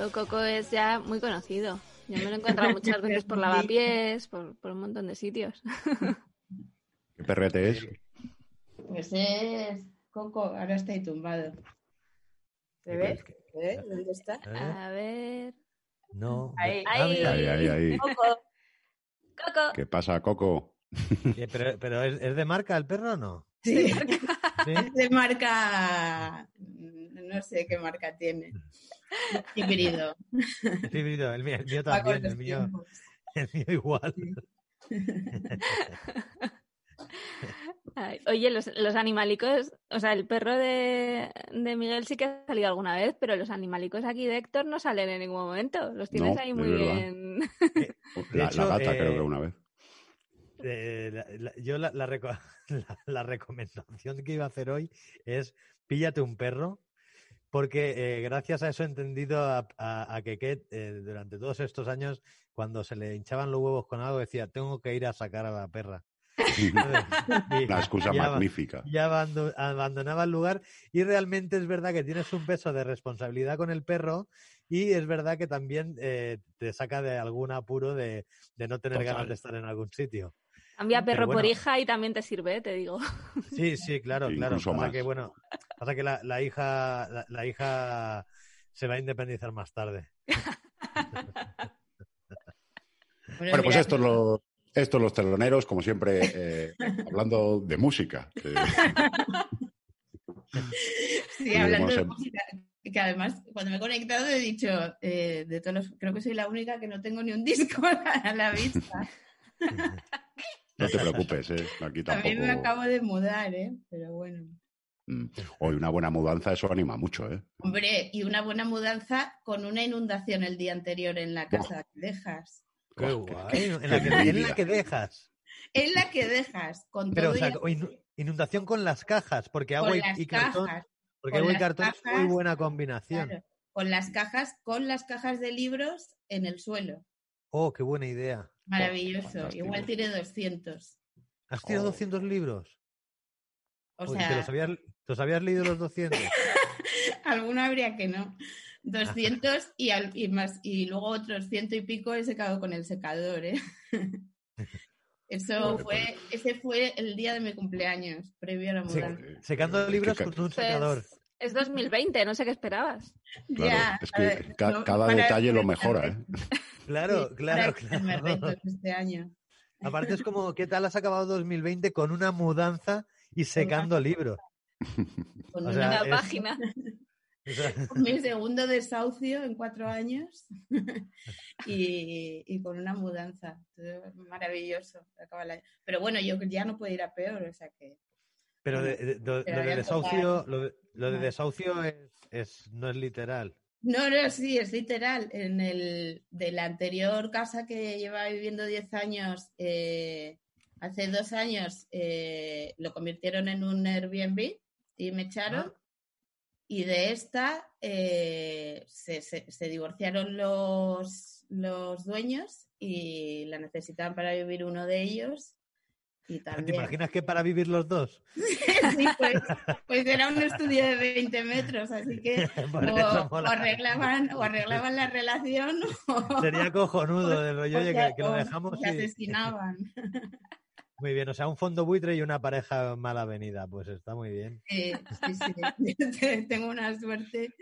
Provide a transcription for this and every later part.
Claro, Coco es ya muy conocido. Yo me lo he encontrado muchas veces por lavapiés, por, por un montón de sitios. ¿Qué perrete es? Pues es Coco, ahora está ahí tumbado. ¿Se ve? ¿Eh? ¿Dónde está? ¿Eh? A ver. No. Ahí. Ah, mira. Ahí, ahí, ahí. Coco. Coco. ¿Qué pasa, Coco? Pero, pero ¿es, es de marca el perro o no? Sí, ¿Sí? es de marca, no sé qué marca tiene. Híbrido. Es híbrido, el mío, el mío también, el mío, tiempos. el mío igual. Ay, Oye, los, los animalicos, o sea, el perro de, de Miguel sí que ha salido alguna vez, pero los animalicos aquí de Héctor no salen en ningún momento. Los tienes No, ahí muy verdad. bien. De La, hecho, la gata, eh, creo que una vez. Eh, la- la- yo la, la reco- la- la recomendación que iba a hacer hoy es píllate un perro, porque eh, gracias a eso he entendido a, a, a Keket eh, durante todos estos años, cuando se le hinchaban los huevos con algo, decía, tengo que ir a sacar a la perra. Y- Una excusa y aba- magnífica. y abando- abandonaba el lugar y realmente es verdad que tienes un peso de responsabilidad con el perro y es verdad que también eh, te saca de algún apuro de, de no tener Total. ganas de estar en algún sitio. Cambia perro por hija y también te sirve, te digo. Sí, sí, claro, claro. Pasa más. que bueno, pasa que la, la hija, la, la hija se va a independizar más tarde. Bueno, pues estos los, estos los teloneros, como siempre, eh, hablando de música. Eh, Sí, hablando de música, que además cuando me he conectado he dicho, eh, de todos los, creo que soy la única que no tengo ni un disco a la vista. No te preocupes, eh, aquí También me tampoco. acabo de mudar, ¿eh? Pero bueno. Mm. Hoy una buena mudanza, eso anima mucho, ¿eh? Hombre, y una buena mudanza con una inundación el día anterior en la casa que dejas. Qué Oh, guay. en, la que, en la envidia. que dejas. En la que dejas, con Pero, todo o sea, y- inundación con las cajas, porque con agua y, cartón, cajas. porque con agua y cartón es muy buena combinación. claro, con las cajas, con las cajas de libros en el suelo. Oh, qué buena idea. Maravilloso. fantástico. Igual tiene 200. ¿Has tirado Oh. 200 libros? O Uy, ¿Te sea, los habías, te los habías leído los 200? alguno habría que no. 200 y, al- y más y luego otros ciento y pico he secado con el secador, ¿eh? Eso fue, ese fue el día de mi cumpleaños, previo a la Sí. mudanza. Secando libros con un Pues, secador. Es 2020, no sé qué esperabas. Claro, Ya, es que ver, ca- no, cada detalle lo mejora, ¿eh? Claro, Sí, claro, claro. este año. Aparte es como, ¿qué tal has acabado 2020 con una mudanza y secando libros? Con O una- sea, Una es- página. O sea, mi segundo desahucio en cuatro años y, y con una mudanza. Todo Maravilloso. acaba la- Pero bueno, yo ya no puedo ir a peor, o sea que. Pero de- de- lo, Pero lo de desahucio, lo de, lo de desahucio es, es- no es literal. No, no, sí, es literal. En el de la anterior casa que llevaba viviendo 10 años, eh, hace dos años eh, lo convirtieron en un Airbnb y me echaron. Ah. Y de esta eh, se, se- se divorciaron los, los dueños y la necesitaban para vivir uno de ellos. Y ¿Te imaginas que para vivir los dos? Sí, pues, pues era un estudio de 20 metros, así que o, arreglaban, o arreglaban la relación o, Sería cojonudo de rollo, oye, que, que lo dejamos se y... asesinaban. Muy bien, o sea, un fondo buitre y una pareja mala avenida, pues está muy bien. Sí, sí, sí. Tengo una suerte.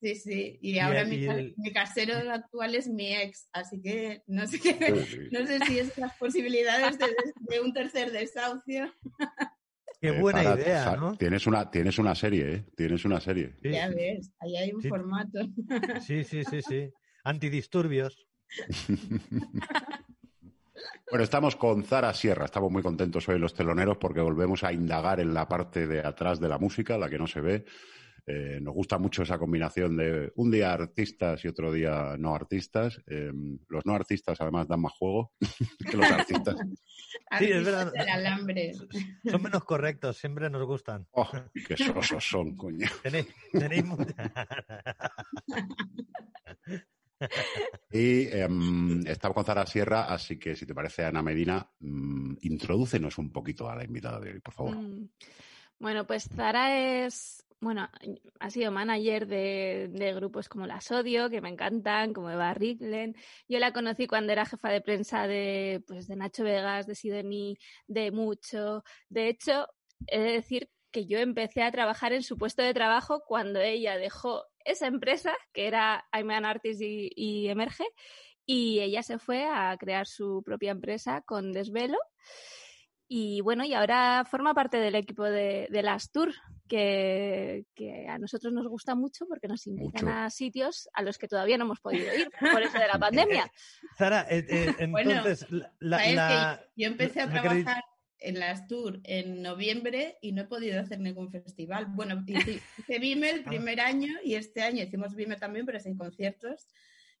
Sí, sí. Y ahora mi, y ca- el- mi casero actual es mi ex, así que no sé qué, no sé si es las posibilidades de, de un tercer desahucio. Qué Eh, buena idea, ¿no? Tienes una, tienes una serie, ¿eh? Tienes una serie. Sí, ya sí. ves, ahí hay un Sí. formato. Sí, sí, sí, sí. Antidisturbios. Bueno, estamos con Zara Sierra. Estamos muy contentos hoy los teloneros porque volvemos a indagar en la parte de atrás de la música, la que no se ve. Eh, nos gusta mucho esa combinación de un día artistas y otro día no artistas. Eh, los no artistas además dan más juego que los artistas. Sí, es verdad. del alambre. Son menos correctos, siempre nos gustan. Oh, qué sosos son, coño. Tenéis, tenéis Y em, estamos con Zara Sierra, así que si te parece, Ana Medina, mm, introdúcenos un poquito a la invitada de hoy, por favor. Mm. Bueno, pues Zara es, bueno, ha sido manager de, grupos como La Sodio, que me encantan, como Eva Riglen. Yo la conocí cuando era jefa de prensa de, pues, de Nacho Vegas, de Sidoní, de Mucho. De hecho, he de decir que yo empecé a trabajar en su puesto de trabajo cuando ella dejó esa empresa, que era I'm an Artist y, y Emerge, y ella se fue a crear su propia empresa con Desvelo. Y bueno, y ahora forma parte del equipo de, de las Tour, que, que a nosotros nos gusta mucho porque nos invitan Mucho. a sitios a los que todavía no hemos podido ir por eso de la pandemia. Sara, eh, eh, Bueno, entonces, la, la- ¿Sabes la- que yo empecé a trabajar en las tour en noviembre y no he podido hacer ningún festival. Bueno, hice, hice Vime el primer año y este año hicimos Vime también, pero sin conciertos.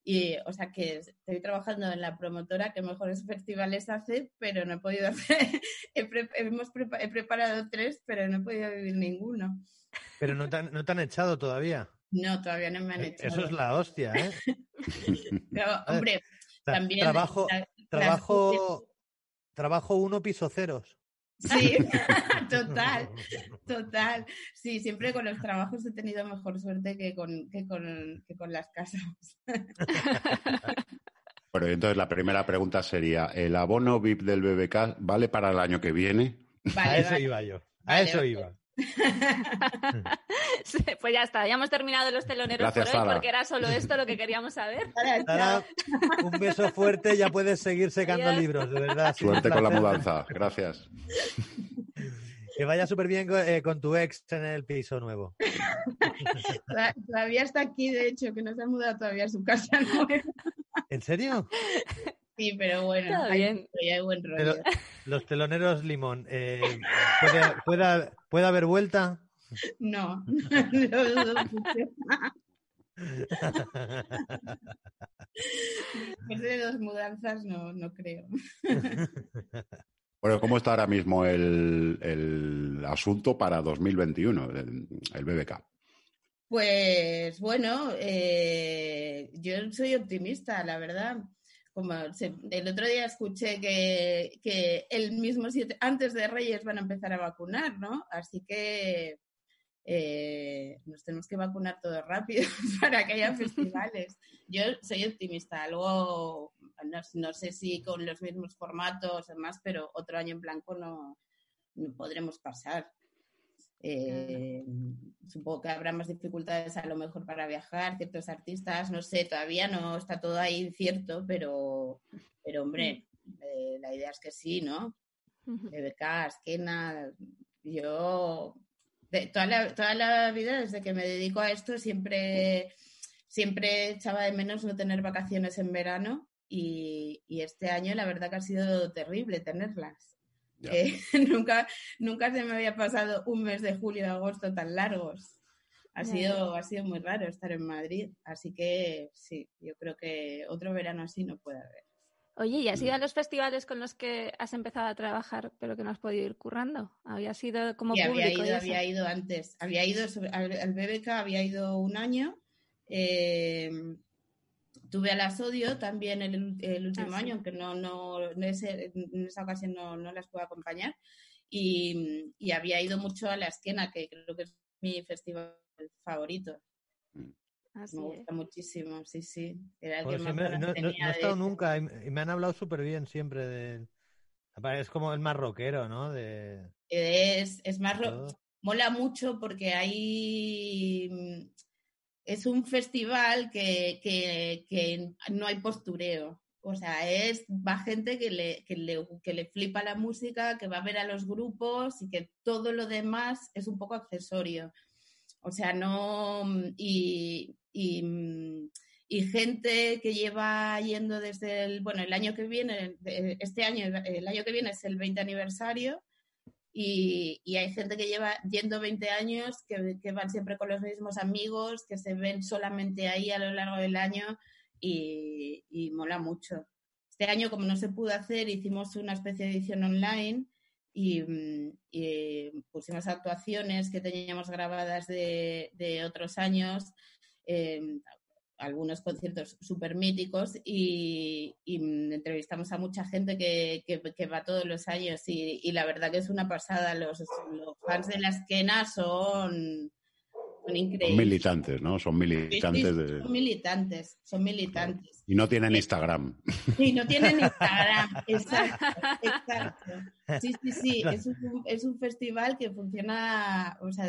Y, o sea, que estoy trabajando en la promotora que mejores festivales hace, pero no he podido hacer. he, pre- hemos prepa- he preparado tres, pero no he podido vivir ninguno. pero no te, han, no te han echado todavía. No, todavía no me han. Eh, Eso es la hostia, ¿eh? Pero, hombre, también. trabajo, la- trabajo, trabajo uno piso ceros. Sí, total, total. Sí, siempre con los trabajos he tenido mejor suerte que con, que con, que con las casas. Bueno, entonces la primera pregunta sería, ¿el abono VIP del BBK vale para el año que viene? a eso vale. iba yo. A Vale, eso vale. iba. Pues ya está, ya hemos terminado los teloneros Gracias, por hoy Sara. porque era solo esto lo que queríamos saber. Sara, un beso fuerte, ya puedes seguir secando Adiós. libros, de verdad. Suerte con la mudanza. Gracias. Que vaya súper bien con, eh, con tu ex en el piso nuevo. toda- Todavía está aquí, de hecho, que no se ha mudado todavía a su casa nueva. ¿En serio? Sí, pero bueno, Todo hay, bien. hay buen rollo. Pero- Los teloneros limón. eh, ¿puede, puede- puede haber vuelta? No. Después de dos mudanzas, no, no creo. Bueno, ¿cómo está ahora mismo el, el asunto para 2021, el, el BBK? Pues bueno, eh, yo soy optimista, la verdad. Como el otro día escuché que, que el mismo siete, antes de Reyes van a empezar a vacunar, ¿no? Así que eh, nos tenemos que vacunar todos rápido para que haya festivales. Yo soy optimista. Luego, no, sé si con los mismos formatos o más, pero otro año en blanco no podremos pasar. Eh, Supongo que habrá más dificultades a lo mejor para viajar, ciertos artistas, no sé, todavía no está todo ahí incierto, pero, pero hombre, eh, la idea es que sí, ¿no? BBK, Esquena, yo de, toda, la, toda la vida, desde que me dedico a esto, siempre, siempre echaba de menos no tener vacaciones en verano y, y este año la verdad que ha sido terrible tenerlas. Eh, nunca, nunca se me había pasado un mes de julio y agosto tan largos. Ha sido, ha sido muy raro estar en Madrid, así que sí, yo creo que otro verano así no puede haber. Oye, ¿y has ido a los festivales con los que has empezado a trabajar pero que no has podido ir currando? ¿Había sido como público había ido, había ido antes, había ido sobre- al, al BBK, había ido un año. eh, tuve a la Sodio también el, el último Ah, sí. año, aunque no, no, en, ese- en esa ocasión no, no las puedo acompañar. Y, y había ido mucho a la esquena, que creo que es mi festival favorito. Así Me es. gusta muchísimo, sí, sí. Era el Pues que más me- no, tenía no he de- estado nunca y, me han hablado súper bien siempre de... Es como el más rockero, ¿no? De... Es, es más ro- todo. mola mucho porque hay mm, es un festival que, que, que no hay postureo. O sea, es va gente que le, que, le, que le flipa la música, que va a ver a los grupos y que todo lo demás es un poco accesorio. O sea, no. Y, y, y gente que lleva yendo desde el. Bueno, el año que viene, este año, el año que viene es el 20 aniversario. Y, hay gente que lleva yendo 20 años, que, que, van siempre con los mismos amigos, que se ven solamente ahí a lo largo del año y, mola mucho. Este año, como no se pudo hacer, hicimos una especie de edición online y, y pusimos actuaciones que teníamos grabadas de, otros años, eh, algunos conciertos súper míticos y, y, entrevistamos a mucha gente que, que, va todos los años y, y, la verdad que es una pasada. Los, los fans de la esquena son, son increíbles. Militantes, ¿no? Son militantes. Sí, sí, de... Son militantes, son militantes. Y no tienen Instagram. Sí, no tienen Instagram, exacto, exacto. Sí, sí, sí, es un, es un festival que funciona, o sea,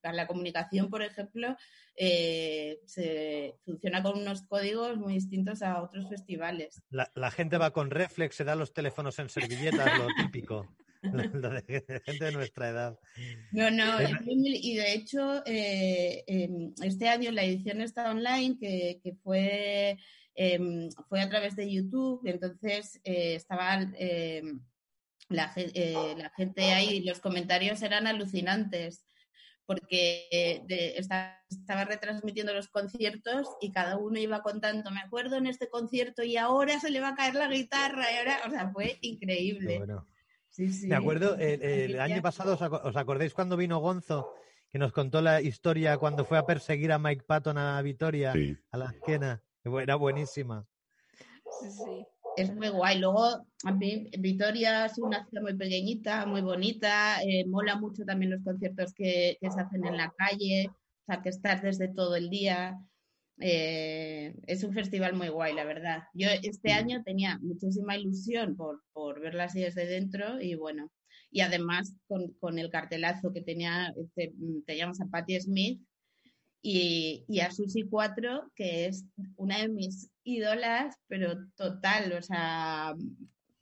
para la comunicación, por ejemplo, eh, se funciona con unos códigos muy distintos a otros festivales. La, la gente va con reflex, se da los teléfonos en servilletas, lo típico. Lo de gente de nuestra edad. No, no, y de hecho, eh, eh, este año la edición está online, que, que fue, eh, fue a través de YouTube, entonces estaban la, la, gente ahí, los comentarios eran alucinantes porque de, estaba, estaba, retransmitiendo los conciertos y cada uno iba contando, me acuerdo en este concierto y ahora se le va a caer la guitarra y ahora, o sea, fue increíble. Bueno. Sí, sí. Me acuerdo, el, el año pasado, ¿os acordáis cuando vino Gonzo? Que nos contó la historia cuando fue a perseguir a Mike Patton a Vitoria, sí. a la esquena. Era buenísima. Sí, sí. Es muy guay. Luego, a mí, Vitoria es una ciudad muy pequeñita, muy bonita. Eh, mola mucho también los conciertos que, que, se hacen en la calle. O sea, que estás desde todo el día. Eh, es un festival muy guay, la verdad. Yo este año tenía muchísima ilusión por, por verla así desde dentro y bueno, y además con, con el cartelazo que tenía, este, teníamos a Patti Smith y, y, a Susi 4, que es una de mis ídolas, pero total, o sea,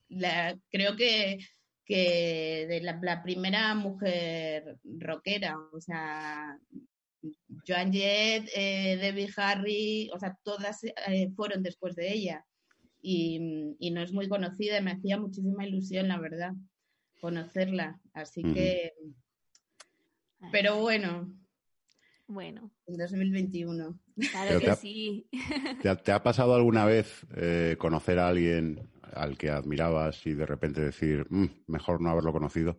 la, creo que, que de la, la primera mujer rockera, o sea, Joan Jett, eh, Debbie Harry, o sea, todas eh, fueron después de ella. Y, y, no es muy conocida y me hacía muchísima ilusión, la verdad, conocerla. Así mm. que. Pero bueno. Bueno. En 2021. Claro que te ha, sí. ¿te, ¿Te ha pasado alguna vez eh, conocer a alguien al que admirabas y de repente decir, mmm, mejor no haberlo conocido?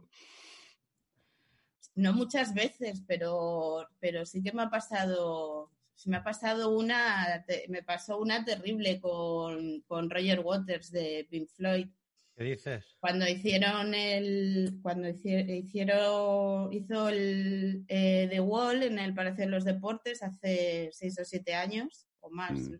No muchas veces, pero, pero sí que me ha pasado, me ha pasado una, me pasó una terrible con, con Roger Waters de Pink Floyd. ¿Qué dices? Cuando hicieron el, cuando hicieron, hizo el eh, The Wall en el Palacio de los Deportes hace seis o siete años o más. Mm.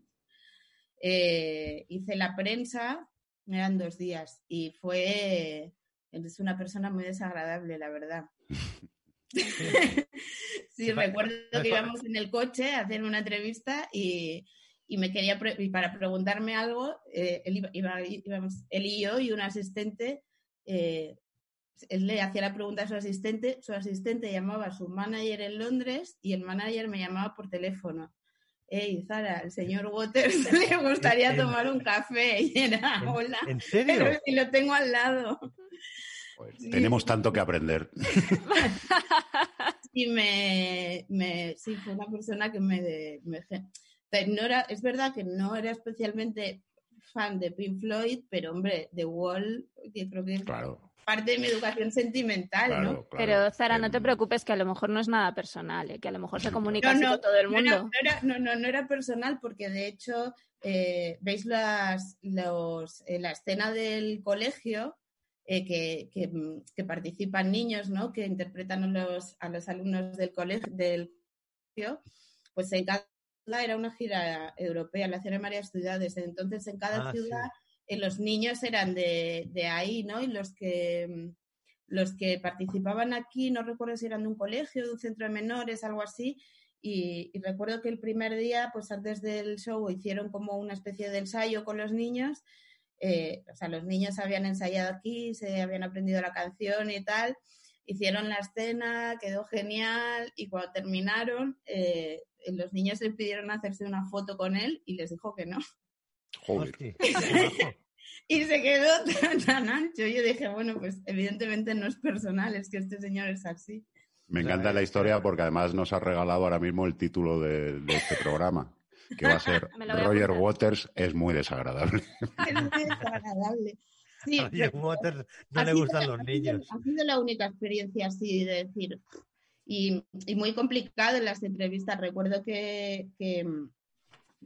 Eh, hice la prensa, eran dos días y fue, es una persona muy desagradable, la verdad. sí, recuerdo que íbamos en el coche a hacer una entrevista y, y me quería, pre y para preguntarme algo, eh, él, iba, íbamos, él y yo y un asistente, eh, él le hacía la pregunta a su asistente, su asistente llamaba a su manager en Londres y el manager me llamaba por teléfono. Hey, Zara, el señor Waters le gustaría tomar un café. Y era, hola. ¿En serio? Y lo tengo al lado. Pues sí. Tenemos tanto que aprender. sí, me, me, sí, fue una persona que me, me no era, es verdad que no era especialmente fan de Pink Floyd, pero hombre, The Wall, yo creo que claro. parte de mi educación sentimental, claro, ¿no? Claro. Pero Zara, no te preocupes, que a lo mejor no es nada personal, ¿eh? que a lo mejor se comunica no, no, con todo el mundo. No era, no, no, no era personal, porque de hecho, eh, veis las, los, eh, la escena del colegio, eh, que, que, que, participan niños, ¿no? Que interpretan a los, a los alumnos del colegio, del colegio, pues en cada era una gira europea, la hicieron en varias ciudades. Entonces, en cada Ah, ciudad, sí. eh, los niños eran de, de ahí, ¿no? Y los que los que participaban aquí, no recuerdo si eran de un colegio, de un centro de menores, algo así, Y, y recuerdo que el primer día, pues antes del show, hicieron como una especie de ensayo con los niños. Eh, o sea, los niños habían ensayado aquí, se habían aprendido la canción y tal. Hicieron la escena, quedó genial. Y cuando terminaron, eh, los niños le pidieron hacerse una foto con él y les dijo que no. Joder. Y se quedó tan, tan ancho. Yo dije, bueno, pues evidentemente no es personal, es que este señor es así. Me encanta la historia porque además nos ha regalado ahora mismo el título de, de este programa, que va a ser a Roger. Waters es muy desagradable. Es muy desagradable. Sí, A Roger pero Waters no le sido- gustan los ha sido- niños. Ha sido la única experiencia así de decir. Y, y muy complicado en las entrevistas. Recuerdo que, que,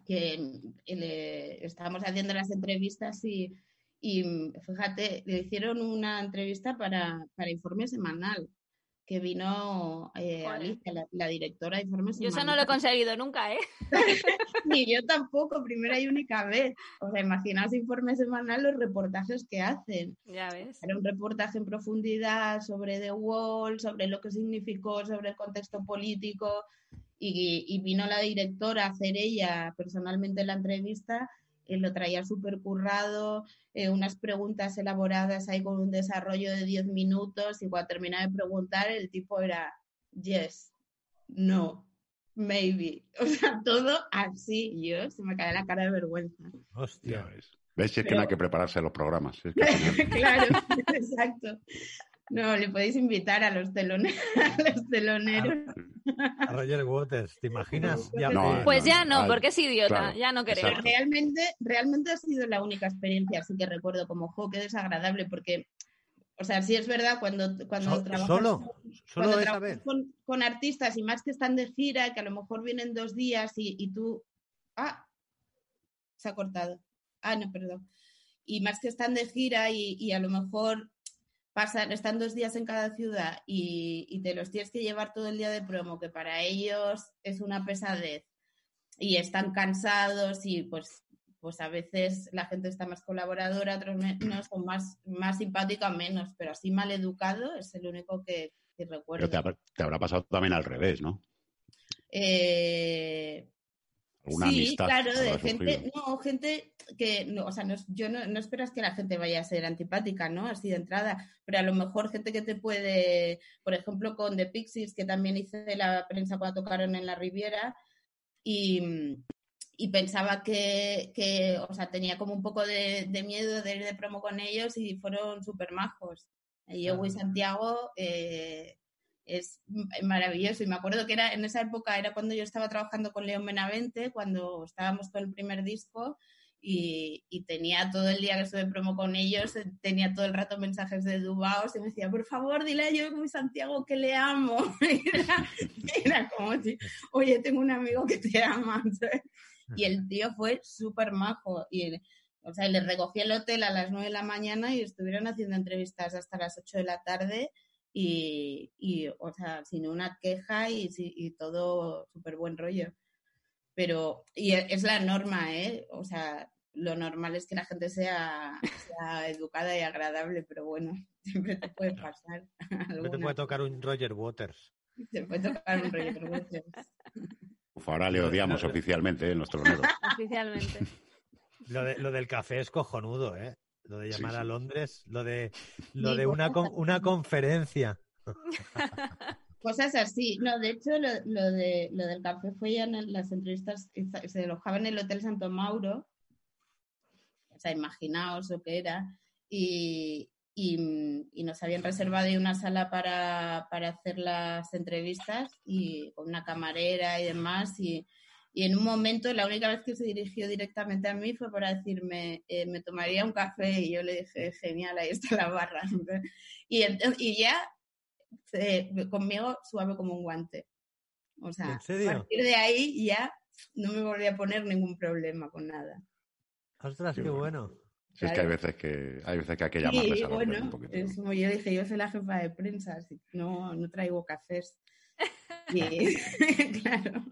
que le- estábamos haciendo las entrevistas y, y fíjate, le hicieron una entrevista para, para Informe Semanal, que vino eh. Alicia, la, la directora de Informe Yo eso no lo he conseguido nunca, ¿eh? Ni yo tampoco, primera y única vez. O sea, imaginaos Informe Semanal los reportajes que hacen. Ya ves. Era un reportaje en profundidad sobre The Wall, sobre lo que significó, sobre el contexto político. Y, y vino la directora a hacer ella personalmente la entrevista. Eh, lo traía súper currado, eh, unas preguntas elaboradas ahí con un desarrollo de 10 minutos. Y cuando terminaba de preguntar, el tipo era yes, no, maybe. O sea, todo así. Yo se me cae la cara de vergüenza. Hostia. ves. ¿Ves? Si es que Pero- no hay que prepararse los programas. Es que claro, exacto. No, le podéis invitar a los, telone- a los teloneros. A Roger Waters, ¿te imaginas? Ya No, me- Pues ya no, porque es idiota, claro, ya no queremos. exacto. Realmente, realmente ha sido la única experiencia así que recuerdo como, jo, qué desagradable, porque, o sea, sí es verdad, cuando, cuando So- trabajas, solo, cuando solo esa trabajas vez. con, con artistas y más que están de gira, que a lo mejor vienen dos días y, y tú, ah, se ha cortado. Ah, no, perdón. Y más que están de gira y, y a lo mejor pasan, están dos días en cada ciudad y, y te los tienes que llevar todo el día de promo, que para ellos es una pesadez y están cansados y pues pues a veces la gente está más colaboradora, otros menos, o más, más simpática, menos, pero así mal educado es el único que, que recuerdo. Pero te, habrá- te habrá pasado también al revés, ¿no? Eh, Sí, amistad. claro, de gente, surgido. no, gente que, no, o sea, no, yo no, no esperas que la gente vaya a ser antipática, ¿no? Así de entrada, pero a lo mejor gente que te puede, por ejemplo, con The Pixies, que también hice la prensa cuando tocaron en la Riviera, y, y pensaba que, que, o sea, tenía como un poco de, de miedo de ir de promo con ellos y fueron súper majos. Y yo, y. Santiago, eh, es maravilloso. Y me acuerdo que era en esa época, era cuando yo estaba trabajando con León Benavente, cuando estábamos con el primer disco. Y, y tenía todo el día que estuve promo con ellos, eh, tenía todo el rato mensajes de Dubaos y me decía, por favor, dile a yo muy Santiago que le amo. Era, era como, oye, tengo un amigo que te ama. Y el tío fue súper majo. Y, o sea, le recogí el hotel a las 9 de la mañana y estuvieron haciendo entrevistas hasta las 8 de la tarde y, y, o sea, sin una queja y, sí- y todo súper buen rollo. Pero, y e- es la norma, ¿eh? O sea, lo normal es que la gente sea, sea educada y agradable, pero bueno, siempre te puede pasar. No te puede tocar un Roger Waters. Te puede tocar un bueno, Uf, ahora le odiamos oficialmente, ¿eh? teloneros. Oficialmente. Lo, de- lo del café es cojonudo, ¿eh? Lo de Sí, llamar a. Londres, lo de, lo de una, con- una conferencia. Cosas así. No, de hecho, lo, lo de, lo del café fue ya en las entrevistas se alojaba en el Hotel Santo Mauro. O sea, imaginaos lo que era. Y, y, y nos habían reservado ahí una sala para, para hacer las entrevistas y con una camarera y demás. Y, y en un momento, la única vez que se dirigió directamente a mí fue para decirme, eh, me tomaría un café. Y yo le dije, genial, ahí está la barra. Y, ent- y ya eh, conmigo suave como un guante. O sea, a partir de ahí ya no me volví a poner ningún problema con nada. Ostras, Qué qué bueno. bueno. Si es que hay veces que hay veces que hay que llamarles a romper un bueno, poquito. es como yo dije, yo soy la jefa de prensa, así que no, no traigo cafés. Y claro.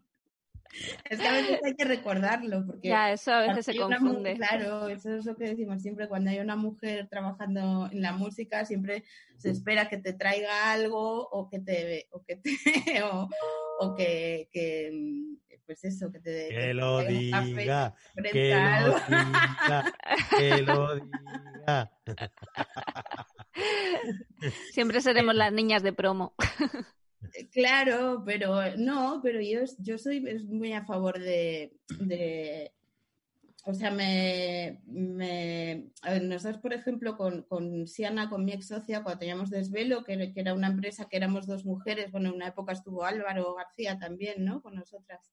Es que a veces hay que recordarlo, porque Ya, eso a veces se confunde. Claro, eso es lo que decimos siempre, cuando hay una mujer trabajando en la música, siempre se espera que te traiga algo o que te, o que te, o, o que, que, pues eso, que te, Que lo café, que lo diga, que lo diga. Siempre seremos las niñas de promo. Claro, pero no, pero yo, soy muy a favor de, o sea, me, me ver, nosotros, por ejemplo, con, Siana, con mi ex socia, cuando teníamos Desvelo, que, que era una empresa que éramos dos mujeres, bueno, en una época estuvo Álvaro García también, ¿no? Con nosotras,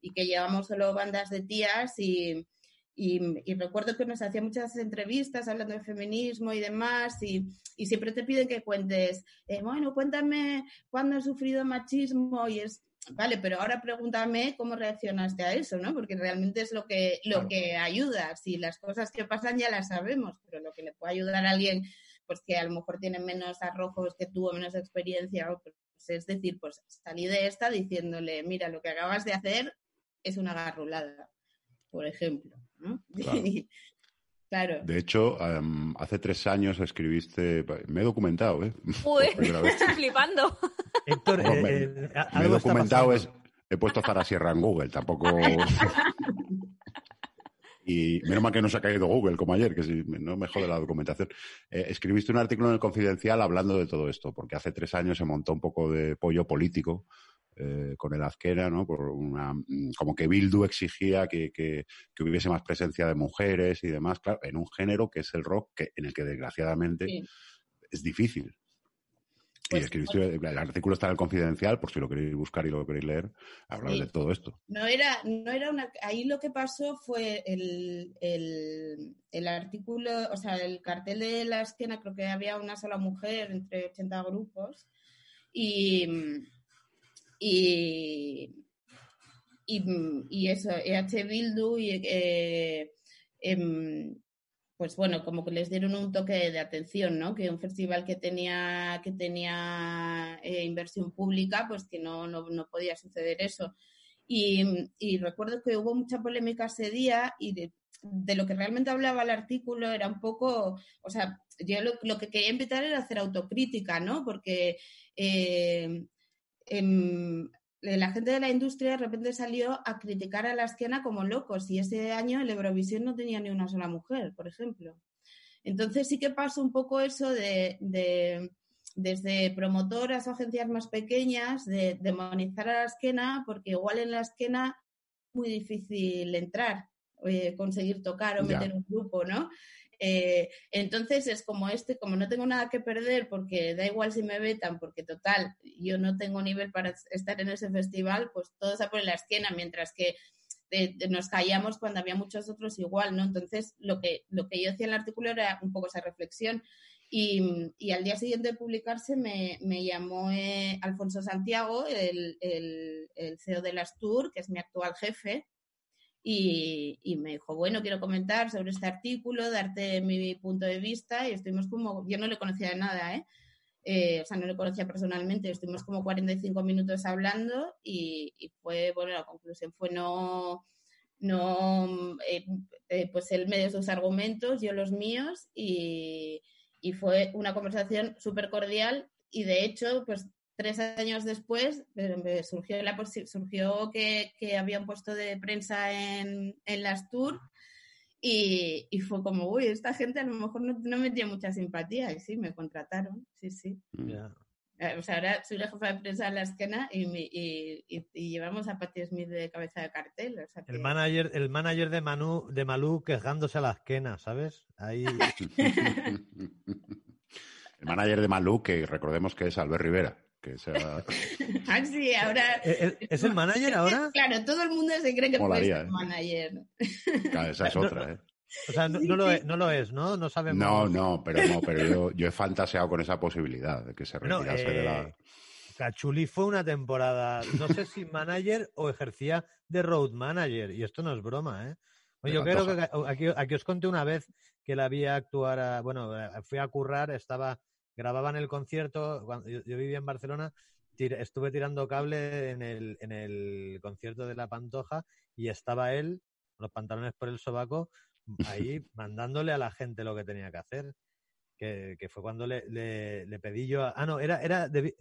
y que llevamos solo bandas de tías y, y, y recuerdo que nos hacía muchas entrevistas hablando de feminismo y demás, y, y siempre te piden que cuentes, eh, bueno, cuéntame cuándo has sufrido machismo y es, vale, pero ahora pregúntame cómo reaccionaste a eso, ¿no? Porque realmente es lo que, lo Claro. que ayuda. Si las cosas que pasan ya las sabemos, pero lo que le puede ayudar a alguien, pues que a lo mejor tiene menos arrojos que tú o menos experiencia, pues, es decir, pues salí de esta diciéndole, mira, lo que acabas de hacer es una garrulada, por ejemplo, ¿no? Claro. Claro. De hecho, hace tres años escribiste. Me he documentado, ¿eh? Uy, vez. estoy flipando. Héctor, eh, me- eh, a- Me he documentado, es, he puesto Zara Sierra en Google, tampoco. Y menos mal que no se ha caído Google como ayer, que si no me jode la documentación. Eh, escribiste un artículo en el Confidencial hablando de todo esto, porque hace tres años se montó un poco de pollo político eh, con el Azquena, ¿no? Por una, mm, como que Bildu exigía que, que- que hubiese más presencia de mujeres y demás, claro, en un género que es el rock, que, en el que desgraciadamente Sí. es difícil. Pues, y escribiste, el artículo está en el Confidencial, por si lo queréis buscar y lo queréis leer, hablar Sí. de todo esto. No era, no era una. Ahí lo que pasó fue el, el, el artículo, o sea, el cartel de la esquina, creo que había una sola mujer entre 80 grupos. Y. Y. Y, y eso, EH Bildu y. eh, em, pues bueno, como que les dieron un toque de atención, ¿no? Que un festival que tenía, que tenía eh, inversión pública, pues que no, no, no podía suceder eso. Y, y recuerdo que hubo mucha polémica ese día y de, de lo que realmente hablaba el artículo era un poco, o sea, yo lo, lo que quería invitar era hacer autocrítica, ¿no? Porque eh, em, la gente de la industria de repente salió a criticar a la esquena como locos y ese año el Eurovisión no tenía ni una sola mujer, por ejemplo. Entonces sí que pasó un poco eso de, de desde promotoras o agencias más pequeñas de demonizar a la esquena porque igual en la esquena es muy difícil entrar, eh, conseguir tocar o Ya. meter un grupo, ¿no? Eh, entonces es como este, como no tengo nada que perder porque da igual si me vetan, porque total, yo no tengo nivel para estar en ese festival, pues todos a por la esquina, mientras que eh, nos callamos cuando había muchos otros igual, ¿no? Entonces lo que, lo que yo decía en el artículo era un poco esa reflexión. Y, al día siguiente de publicarse me, llamó eh, Alfonso Santiago, el CEO de las Tour, que es mi actual jefe, y, me dijo, bueno, quiero comentar sobre este artículo, darte mi punto de vista, y estuvimos como, yo no le conocía de nada, ¿eh? Eh, o sea, no le conocía personalmente, estuvimos como 45 minutos hablando y, y fue, bueno, la conclusión fue no, no, eh, eh, pues él me dio sus argumentos, yo los míos y, y fue una conversación súper cordial y de hecho, pues tres años después eh, surgió, la, surgió que, que había un puesto de prensa en, en las tours y, y, fue como, uy, esta gente a lo mejor no, no me dio mucha simpatía y sí, me contrataron, sí, sí. Yeah. O sea, ahora soy la jefa de prensa de la esquena y, me, y, y, y, llevamos a Patti Smith de cabeza de cartel. O sea que... el, manager, el manager de, Manu, de Malú quejándose a la esquena, ¿sabes? Ahí... el manager de Malú, que recordemos que es Albert Rivera. Que sea... ah, sí, ahora... ¿Es, ¿Es, el manager ahora? Claro, todo el mundo se cree que Molaría, puede ser manager. Claro, esa es otra, ¿eh? O sea, no, no, lo es, no, lo es, ¿no? No sabemos. No, no, pero no, pero yo, yo he fantaseado con esa posibilidad de que se retirase bueno, eh, de la. Cachuli fue una temporada, no sé si manager o ejercía de road manager, y esto no es broma, ¿eh? Oye, yo creo que aquí, aquí, os conté una vez que la vi actuar, a, bueno, fui a currar, estaba, grababan el concierto, cuando yo, yo vivía en Barcelona, tira- estuve tirando cable en el, en el concierto de La Pantoja y estaba él, con los pantalones por el sobaco, ahí mandándole a la gente lo que tenía que hacer. Que, que fue cuando le, le- le pedí yo. a- ah, no, era. era de-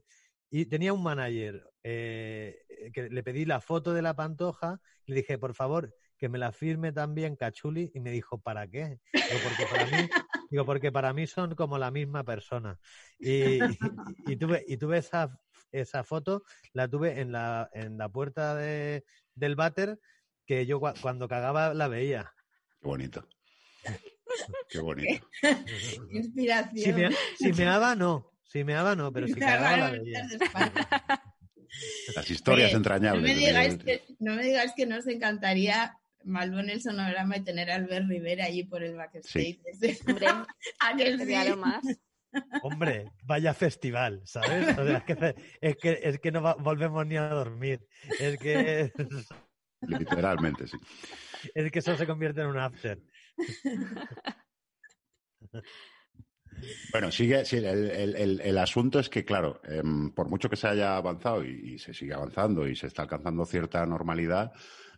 y tenía un manager eh, que le pedí la foto de la pantoja y le dije, por favor, que me la firme también Cachuli. Y me dijo, ¿para qué? Digo, porque para mí, digo, porque para mí son como la misma persona. Y, y- y tuve, y tuve esa, esa foto, la tuve en la, en la puerta de, del váter, que yo cua- cuando cagaba la veía. Qué bonito. Qué bonito. Inspiración. Si me, si meaba, no. Si meaba, no, pero si cagaba la veía. Las historias Oye, entrañables. No me, digáis que, no me digáis que nos encantaría Malvo en el sonograma y tener a Albert Rivera allí por el backstage. Hombre, ¿A que sería sí? lo más. Hombre, vaya festival, ¿sabes? O sea, es, que, es, que, es que no va- volvemos ni a dormir. Es que, Literalmente, sí. es que eso se convierte en un after. Bueno, sigue, sí, el, el- el- el asunto es que, claro, em, por mucho que se haya avanzado y, y se sigue avanzando y se está alcanzando cierta normalidad,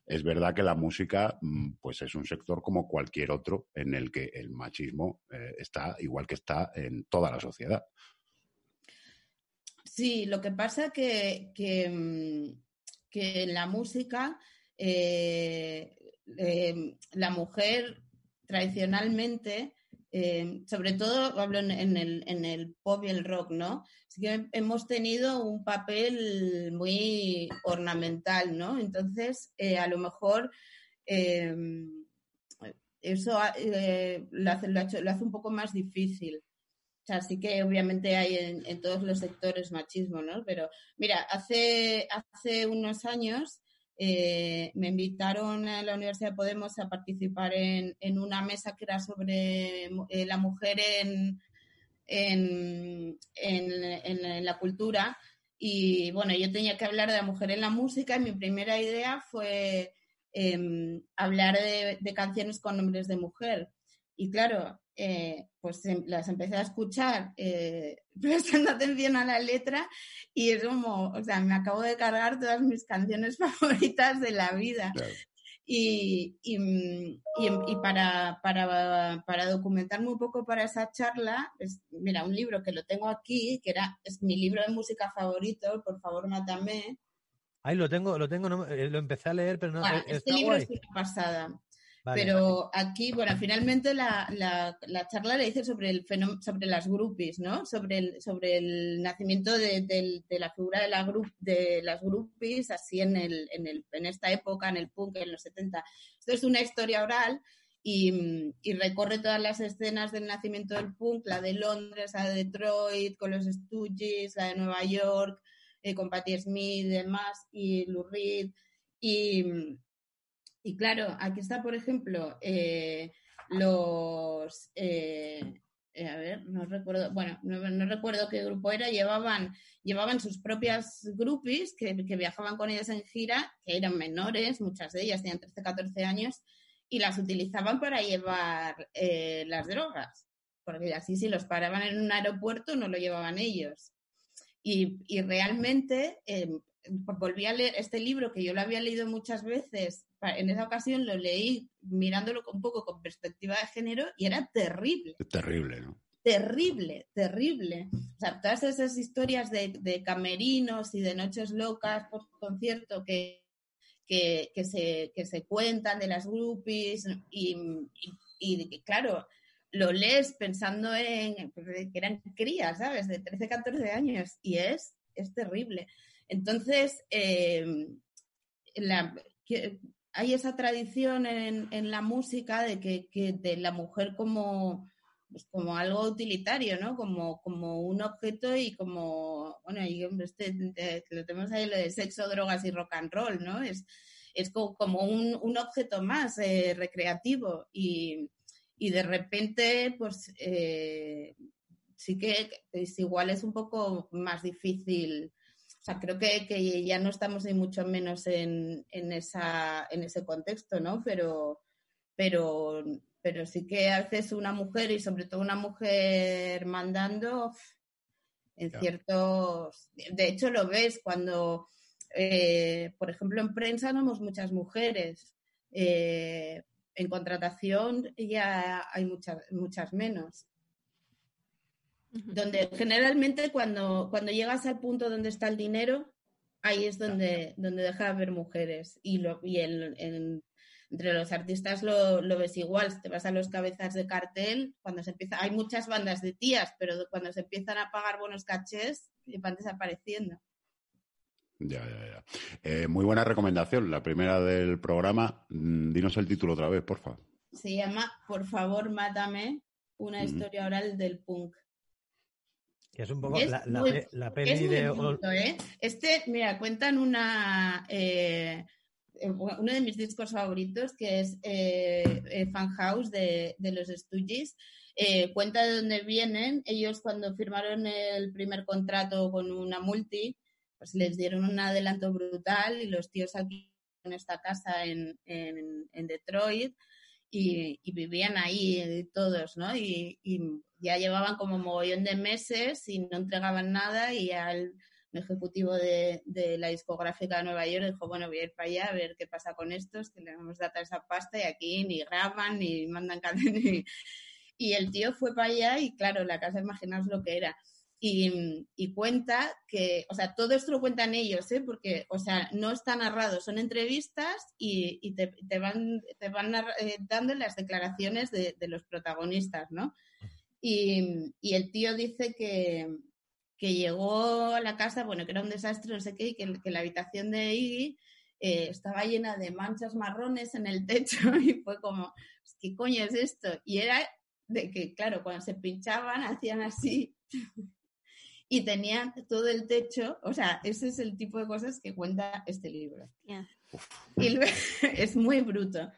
es verdad que la música, mm, pues es un sector como cualquier otro en el que el machismo eh, está igual que está en toda la sociedad. Sí, lo que pasa que, que, mm, en la música eh, eh, la mujer tradicionalmente, eh, sobre todo hablo en, el, en el pop y el rock, ¿no? Sí que hemos tenido un papel muy ornamental, ¿no? Entonces, eh, a lo mejor eh, eso eh, lo, hace, lo hace un poco más difícil. O sea, sí que obviamente hay en, en todos los sectores machismo, ¿no? Pero mira, hace, hace unos años eh, me invitaron a la Universidad de Podemos a participar en, una mesa que era sobre eh, la mujer en la cultura. Y bueno, yo tenía que hablar de la mujer en la música y mi primera idea fue em, hablar de, de canciones con nombres de mujer. Y claro, eh, pues em- las empecé a escuchar eh, prestando atención a la letra y es como, o sea, me acabo de cargar todas mis canciones favoritas de la vida. Claro. Y, y, y, y para, para, para documentarme un poco para esa charla, pues, mira, un libro que lo tengo aquí, que era, es mi libro de música favorito, por favor, mátame. Ay, lo tengo, lo tengo, no- eh, lo empecé a leer, pero no, Bueno, eh, este está libro guay. es una pasada. Vale. Pero aquí, bueno, finalmente la, la, la charla le hice sobre el fenómeno, sobre las groupies, ¿no? Sobre el, sobre el nacimiento de, del- de la figura de, la group, de las groupies, así en, el, en, el, en esta época, en el punk, en los 70. Esto es una historia oral y, y recorre todas las escenas del nacimiento del punk, la de Londres, la de Detroit, con los Stooges, la de Nueva York, eh, con Patti Smith y demás, y Lou Reed. Y, y claro, aquí está, por ejemplo, eh, los... eh, eh, a ver, no recuerdo, bueno, no, no recuerdo qué grupo era, llevaban, llevaban sus propias groupies que, que viajaban con ellas en gira, que eran menores, muchas de ellas tenían 13, 14 años, y las utilizaban para llevar las drogas, porque así si los paraban en un aeropuerto no lo llevaban ellos. Y, y realmente volví a leer este libro que yo lo había leído muchas veces. Pa- En esa ocasión lo leí mirándolo un poco con perspectiva de género y era terrible, terrible, ¿no? terrible, terrible. O sea, todas esas historias de, de camerinos y de noches locas por concierto que, que, que se, que se cuentan de las groupies y, y- y claro, lo lees pensando en que eran crías, ¿sabes? De 13, 14 años y es, es terrible. Entonces, eh, la- hay esa tradición en, en la música de que, que de la mujer como, pues como algo utilitario, ¿no? Como, como un objeto y como, bueno, y este, eh, lo tenemos ahí lo de sexo, drogas y rock and roll, ¿no? Es, es co- como un, un objeto más eh, recreativo y, y de repente, pues eh, sí que es igual es un poco más difícil. O sea, creo que, que ya no estamos ni mucho menos en, en, esa, en ese contexto, ¿no? Pero, pero, pero sí que a veces una mujer y sobre todo una mujer mandando en ciertos... De hecho, lo ves cuando, eh, por ejemplo, en prensa no somos muchas mujeres. Eh, en contratación ya hay muchas, muchas menos. Donde generalmente cuando, cuando llegas al punto donde está el dinero, ahí es donde, donde deja de haber mujeres. Y, lo, y el- en- entre los artistas lo, lo ves igual. Te vas a los cabezas de cartel, cuando se empieza, hay muchas bandas de tías, pero cuando se empiezan a pagar buenos cachés, van desapareciendo. Ya, ya, ya. Eh, muy buena recomendación, la primera del programa. Mm, Dinos el título otra vez, porfa. Se llama Por favor, mátame, una historia oral del punk. Que es un poco Es la, la muy- pe- la Es peli muy de... ¿eh? Este, mira, cuentan una. eh, eh, uno de mis discos favoritos, que es eh, eh, Fan House de, de los Stooges. Eh, cuenta de dónde vienen. Ellos, cuando firmaron el primer contrato con una multi, pues les dieron un adelanto brutal y los tíos aquí en esta casa en, en- en Detroit y, y vivían ahí todos, ¿no? Y, y ya llevaban como mogollón de meses y no entregaban nada y el ejecutivo de, de la discográfica de Nueva York dijo, bueno, voy a ir para allá a ver qué pasa con estos, que le vamos a dar esa pasta y aquí ni graban ni mandan canciones. Y el tío fue para allá y claro, la casa, imaginaos lo que era. Y, cuenta que, o sea, todo esto lo cuentan ellos, ¿eh? porque, o sea, no está narrado, son entrevistas y, te, van, te van eh, dando las declaraciones de, de los protagonistas, ¿no? Y, y el tío dice que, que llegó a la casa, bueno, que era un desastre, no sé qué, y que, la habitación de Iggy eh, estaba llena de manchas marrones en el techo y fue como, ¿qué coño es esto? Y era de que, claro, cuando se pinchaban hacían así y tenían todo el techo, o sea, ese es el tipo de cosas que cuenta este libro. Ya. Y luego- es muy bruto.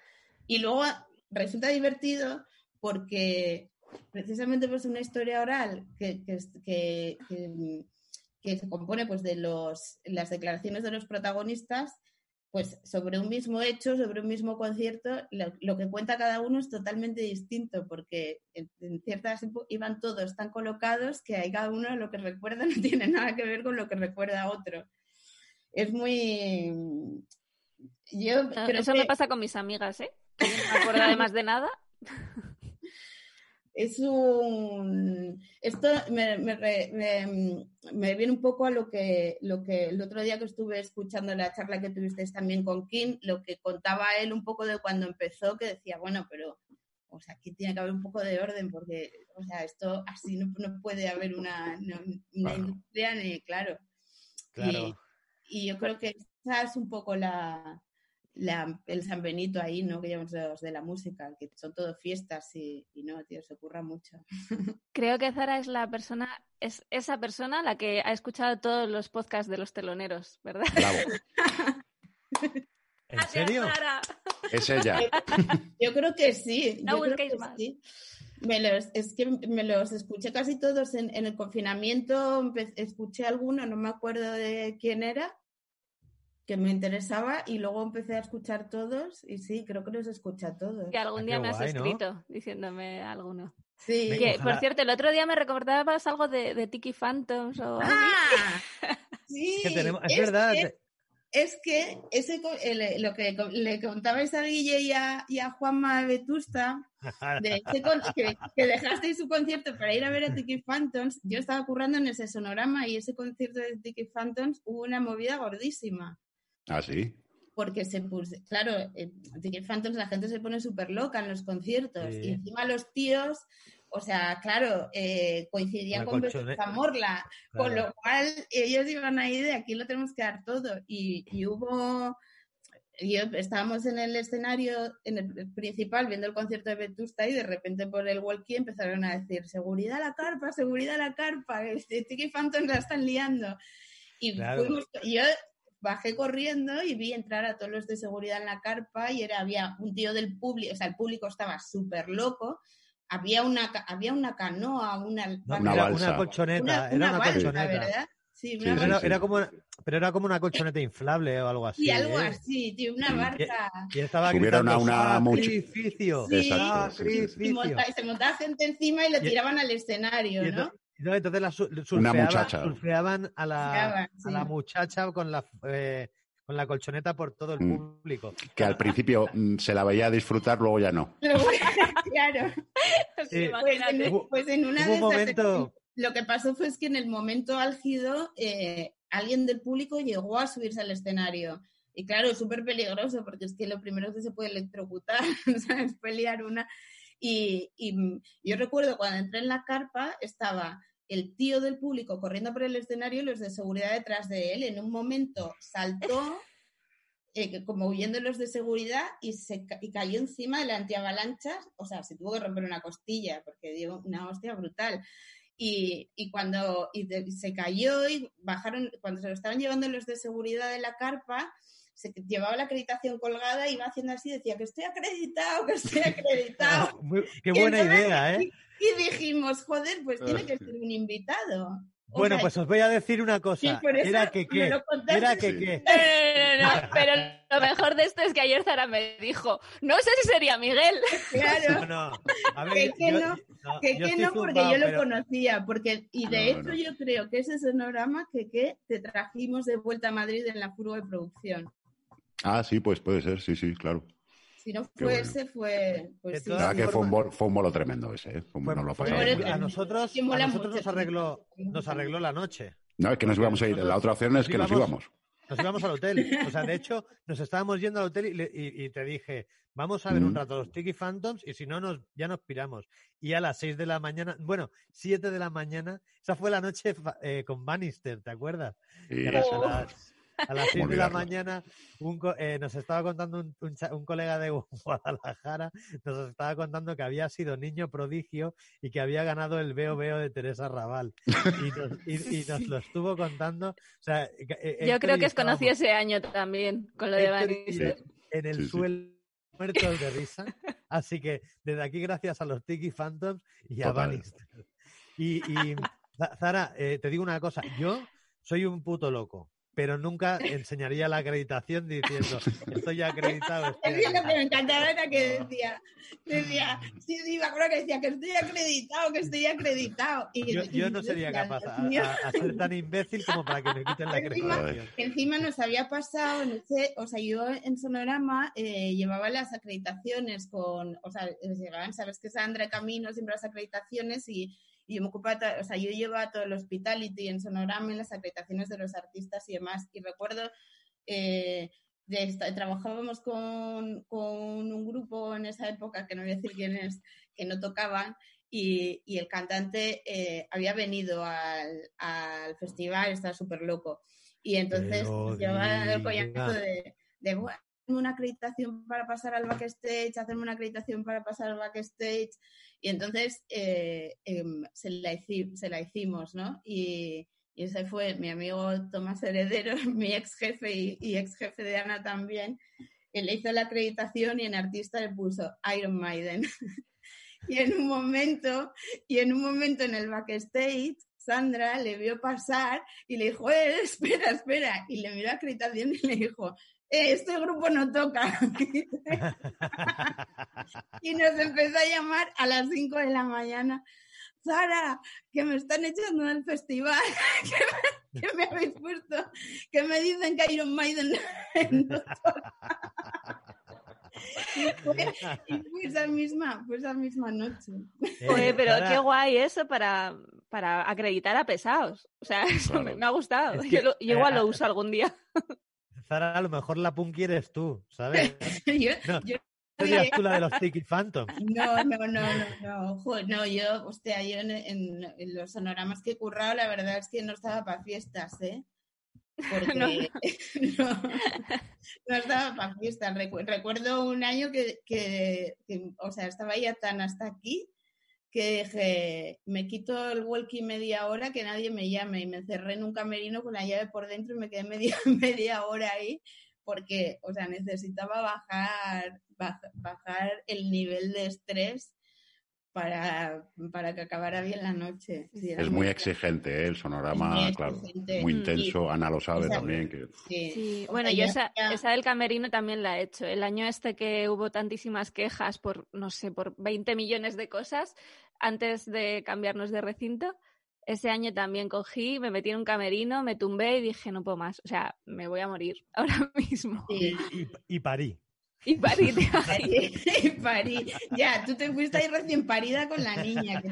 Y luego resulta divertido porque precisamente pues una historia oral que, que- que- que se compone pues de los, las declaraciones de los protagonistas, pues sobre un mismo hecho, sobre un mismo concierto, lo, lo que cuenta cada uno es totalmente distinto, porque en, en ciertas iban todos tan colocados que hay cada uno lo que recuerda no tiene nada que ver con lo que recuerda otro. Es muy... Yo Ah, creo Eso que me pasa con mis amigas, ¿eh? Que yo no me acuerdo además de nada. es un esto me, me re- me- me viene un poco a lo que lo que el otro día que estuve escuchando la charla que tuvisteis también con Kim lo que contaba él un poco de cuando empezó que decía bueno pero o sea aquí tiene que haber un poco de orden porque o sea esto así no, no puede haber una, no- una industria ni claro Claro. y yo creo que esa es un poco la, la- el San Benito ahí, ¿no? Que llamamos los de la música, que son todo fiestas y, y no, tío, se ocurra mucho. Creo que Zara es la persona, es esa persona la que ha escuchado todos los podcasts de los teloneros, ¿verdad? Bravo. ¿En serio? Zara. Es ella. Yo creo que sí. No busquéis que más. sí. Me los, es que me los escuché casi todos en, en el confinamiento, escuché alguno, no me acuerdo de quién era, que me interesaba y luego empecé a escuchar todos y sí, creo que los escuché a todos. Que algún Ah, día me has guay, ¿no? escrito diciéndome alguno. Sí. Que, Ojalá. por cierto, el otro día me recordabas algo de, de Tiki Phantoms o. ¡Ah! Sí, Que tenemos- es es verdad. que- es que ese el- lo que le contabais a Guille y a, y a Juanma Vetusta, de ese con- que, que dejasteis su concierto para ir a ver a Tiki Phantoms, yo estaba currando en ese sonorama y ese concierto de Tiki Phantoms hubo una movida gordísima. Ah, sí. Porque se puso, claro, Tiki Phantoms la gente se pone súper loca en los conciertos Sí. y encima los tíos, o sea, claro, eh, coincidían La con colchone- Vetusta Morla, con Claro. lo cual ellos iban ahí de aquí lo tenemos que dar todo. Y, y hubo, yo, estábamos en el escenario en el principal viendo el concierto de Vetusta y de repente por el walkie empezaron a decir seguridad a la carpa, seguridad a la carpa, Tiki Phantom la están liando. Y Claro. fuimos, yo bajé corriendo y vi entrar a todos los de seguridad en la carpa y era, había un tío del público, o sea, el público estaba súper loco. Había una, ca- había una canoa, una, No, Una era balsa. una colchoneta, una, era una una balsa, colchoneta. ¿verdad? Sí, Sí, sí, era, como, pero era como una colchoneta inflable o algo así. y algo ¿eh? así, tío, una Sí. barca. Y estaba Subieron a gritando, una much- sacrificio, Sí. Exacto, sí, sí, sí. Y, sacrificio. monta- y se montaba gente encima y le Y- tiraban al escenario, Y, ¿no? No, entonces la surfeaban a la, a la muchacha con la, eh, con la colchoneta por todo el Mm. público. Que al principio mm, se la veía disfrutar, luego ya no. Claro. Sí. Pues en, pues en una de un esas, momento, lo que pasó fue es que en el momento álgido eh, alguien del público llegó a subirse al escenario. Y claro, es súper peligroso porque es que lo primero es que se puede electrocutar, ¿sabes? Pelear una. Y, y, yo recuerdo cuando entré en la carpa, estaba el tío del público corriendo por el escenario y los de seguridad detrás de él. En un momento saltó, eh, como huyendo de los de seguridad, y, se, y cayó encima del antiavalanchas. O sea, se tuvo que romper una costilla porque dio una hostia brutal. Y, y cuando y de- se cayó y bajaron, cuando se lo estaban llevando los de seguridad de la carpa, se llevaba la acreditación colgada, iba haciendo así, decía que estoy acreditado, que estoy acreditado. muy- qué Y buena entonces- idea, ¿eh? Y dijimos, joder, pues tiene que ser un invitado. O Bueno, sea, pues os voy a decir una sí, cosa. por eso Era que qué. Era que Sí. qué. No, no, no, no, pero lo mejor de esto es que ayer Zara me dijo, no sé si sería Miguel. Claro. No, no. A ver, Que- que yo- no, no, Que, no, porque yo lo pero- conocía, porque, y de No, hecho no. yo creo que ese sonorama que, que te trajimos de vuelta a Madrid en la furgo de producción. Ah, sí, pues puede ser, sí, sí, claro. Si no Qué fue bueno. ese, fue... Pues sí, que fue un, fue un bolo tremendo ese, ¿eh? Fue Fue- lo pasamos a nosotros, a nos arregló, nos arregló la noche. No, es que nos íbamos a ir. La otra opción es que nos íbamos. Nos íbamos al hotel. O sea, de hecho, nos estábamos yendo al hotel y, le- y- y te dije, vamos a ver un Mm. rato los Tiki Phantoms y si no, nos, ya nos piramos. Y a las 6 de la mañana, bueno, 7 de la mañana, esa fue la noche eh, con Bannister, ¿te acuerdas? Y- a las, a las- a las 6 de la mañana un eh, nos estaba contando un, un un colega de Guadalajara, nos estaba contando que había sido niño prodigio y que había ganado el Veo Veo de Teresa Raval. Y nos, y- y nos lo estuvo contando. O sea, eh, Yo creo que os conocí ese año también, con lo de Bannister. en el Sí, sí. suelo muertos de risa. Así que desde aquí, gracias a los Tiki Phantoms y a. Bannister. Y, y, Za- Zara, eh, te digo una cosa, yo soy un puto loco, pero nunca enseñaría la acreditación diciendo estoy acreditado. estoy Es que lo que acreditado". me encantaba era que decía, decía, sí, sí, me acuerdo que decía que estoy acreditado, que estoy acreditado. Y, Yo, no sería capaz a, ser tan imbécil como para que me quiten la acreditación. Encima nos había pasado, en ese, o sea, yo en Sonorama eh, llevaba las acreditaciones con, o sea, les llevaban, sabes que Sandra Camino siempre las acreditaciones y, y yo me ocupaba, o sea, yo llevaba todo el hospitality en Sonorama, en las acreditaciones de los artistas y demás. Y recuerdo, eh, de esta- trabajábamos con, con un grupo en esa época, que no voy a decir quién es, que no tocaban, y, y el cantante eh, había venido al, al festival, estaba súper loco. Y entonces llevaba el coñazo de, de "Buah, hacerme una acreditación para pasar al backstage, hacerme una acreditación para pasar al backstage. Y entonces eh, em, se, la se la hicimos, ¿no? Y, y ese fue mi amigo Tomás Heredero, mi ex jefe y, y ex jefe de Ana también. Él hizo la acreditación y en artista le puso Iron Maiden. y en un momento, y en un momento en el backstage, Sandra le vio pasar y le dijo, eh, espera, espera. Y le miró la acreditación y le dijo, eh, este grupo no toca. y nos empezó a llamar a las 5 de la mañana. Sara, que me están echando del festival, que me, que me habéis puesto, que me dicen que Iron Maiden no. Y fue, y fue esa misma, fue esa misma noche. Oye, Eh, pero qué guay eso para, para acreditar a pesados. O sea, eso me, Claro. me ha gustado. Es yo, que, lo- yo igual eh, lo uso algún día. Zara, a lo mejor la punky eres tú, ¿sabes? yo, No. yo Serías tú la de los Tiki Phantoms. No, no, no, no, no, no, yo, hostia, yo en, en- en los sonoramas que he currado, la verdad es que no estaba para fiestas, ¿eh? Porque No. no, no estaba para fiestas. Recu- recuerdo un año que, que- que, o sea, estaba ya tan hasta aquí que dije, me quito el walkie media hora que nadie me llame y me encerré en un camerino con la llave por dentro y me quedé media, media hora ahí porque, o sea, necesitaba bajar, baj- bajar el nivel de estrés para, para que acabara bien la noche. Sí, Es muy exigente, ¿eh? el sonorama, muy claro. exigente. Muy Mm. intenso. Ana lo sabe también. Que... Sí. Sí, bueno, yo esa, esa del camerino también la he hecho. El año este que hubo tantísimas quejas por, no sé, por 20 millones de cosas antes de cambiarnos de recinto, ese año también cogí, me metí en un camerino, me tumbé y dije, no puedo más. O sea, me voy a morir ahora mismo. Y, y, y parí. Y parí, te Parí, parí. Ya, tú te fuiste ahí recién parida con la niña. que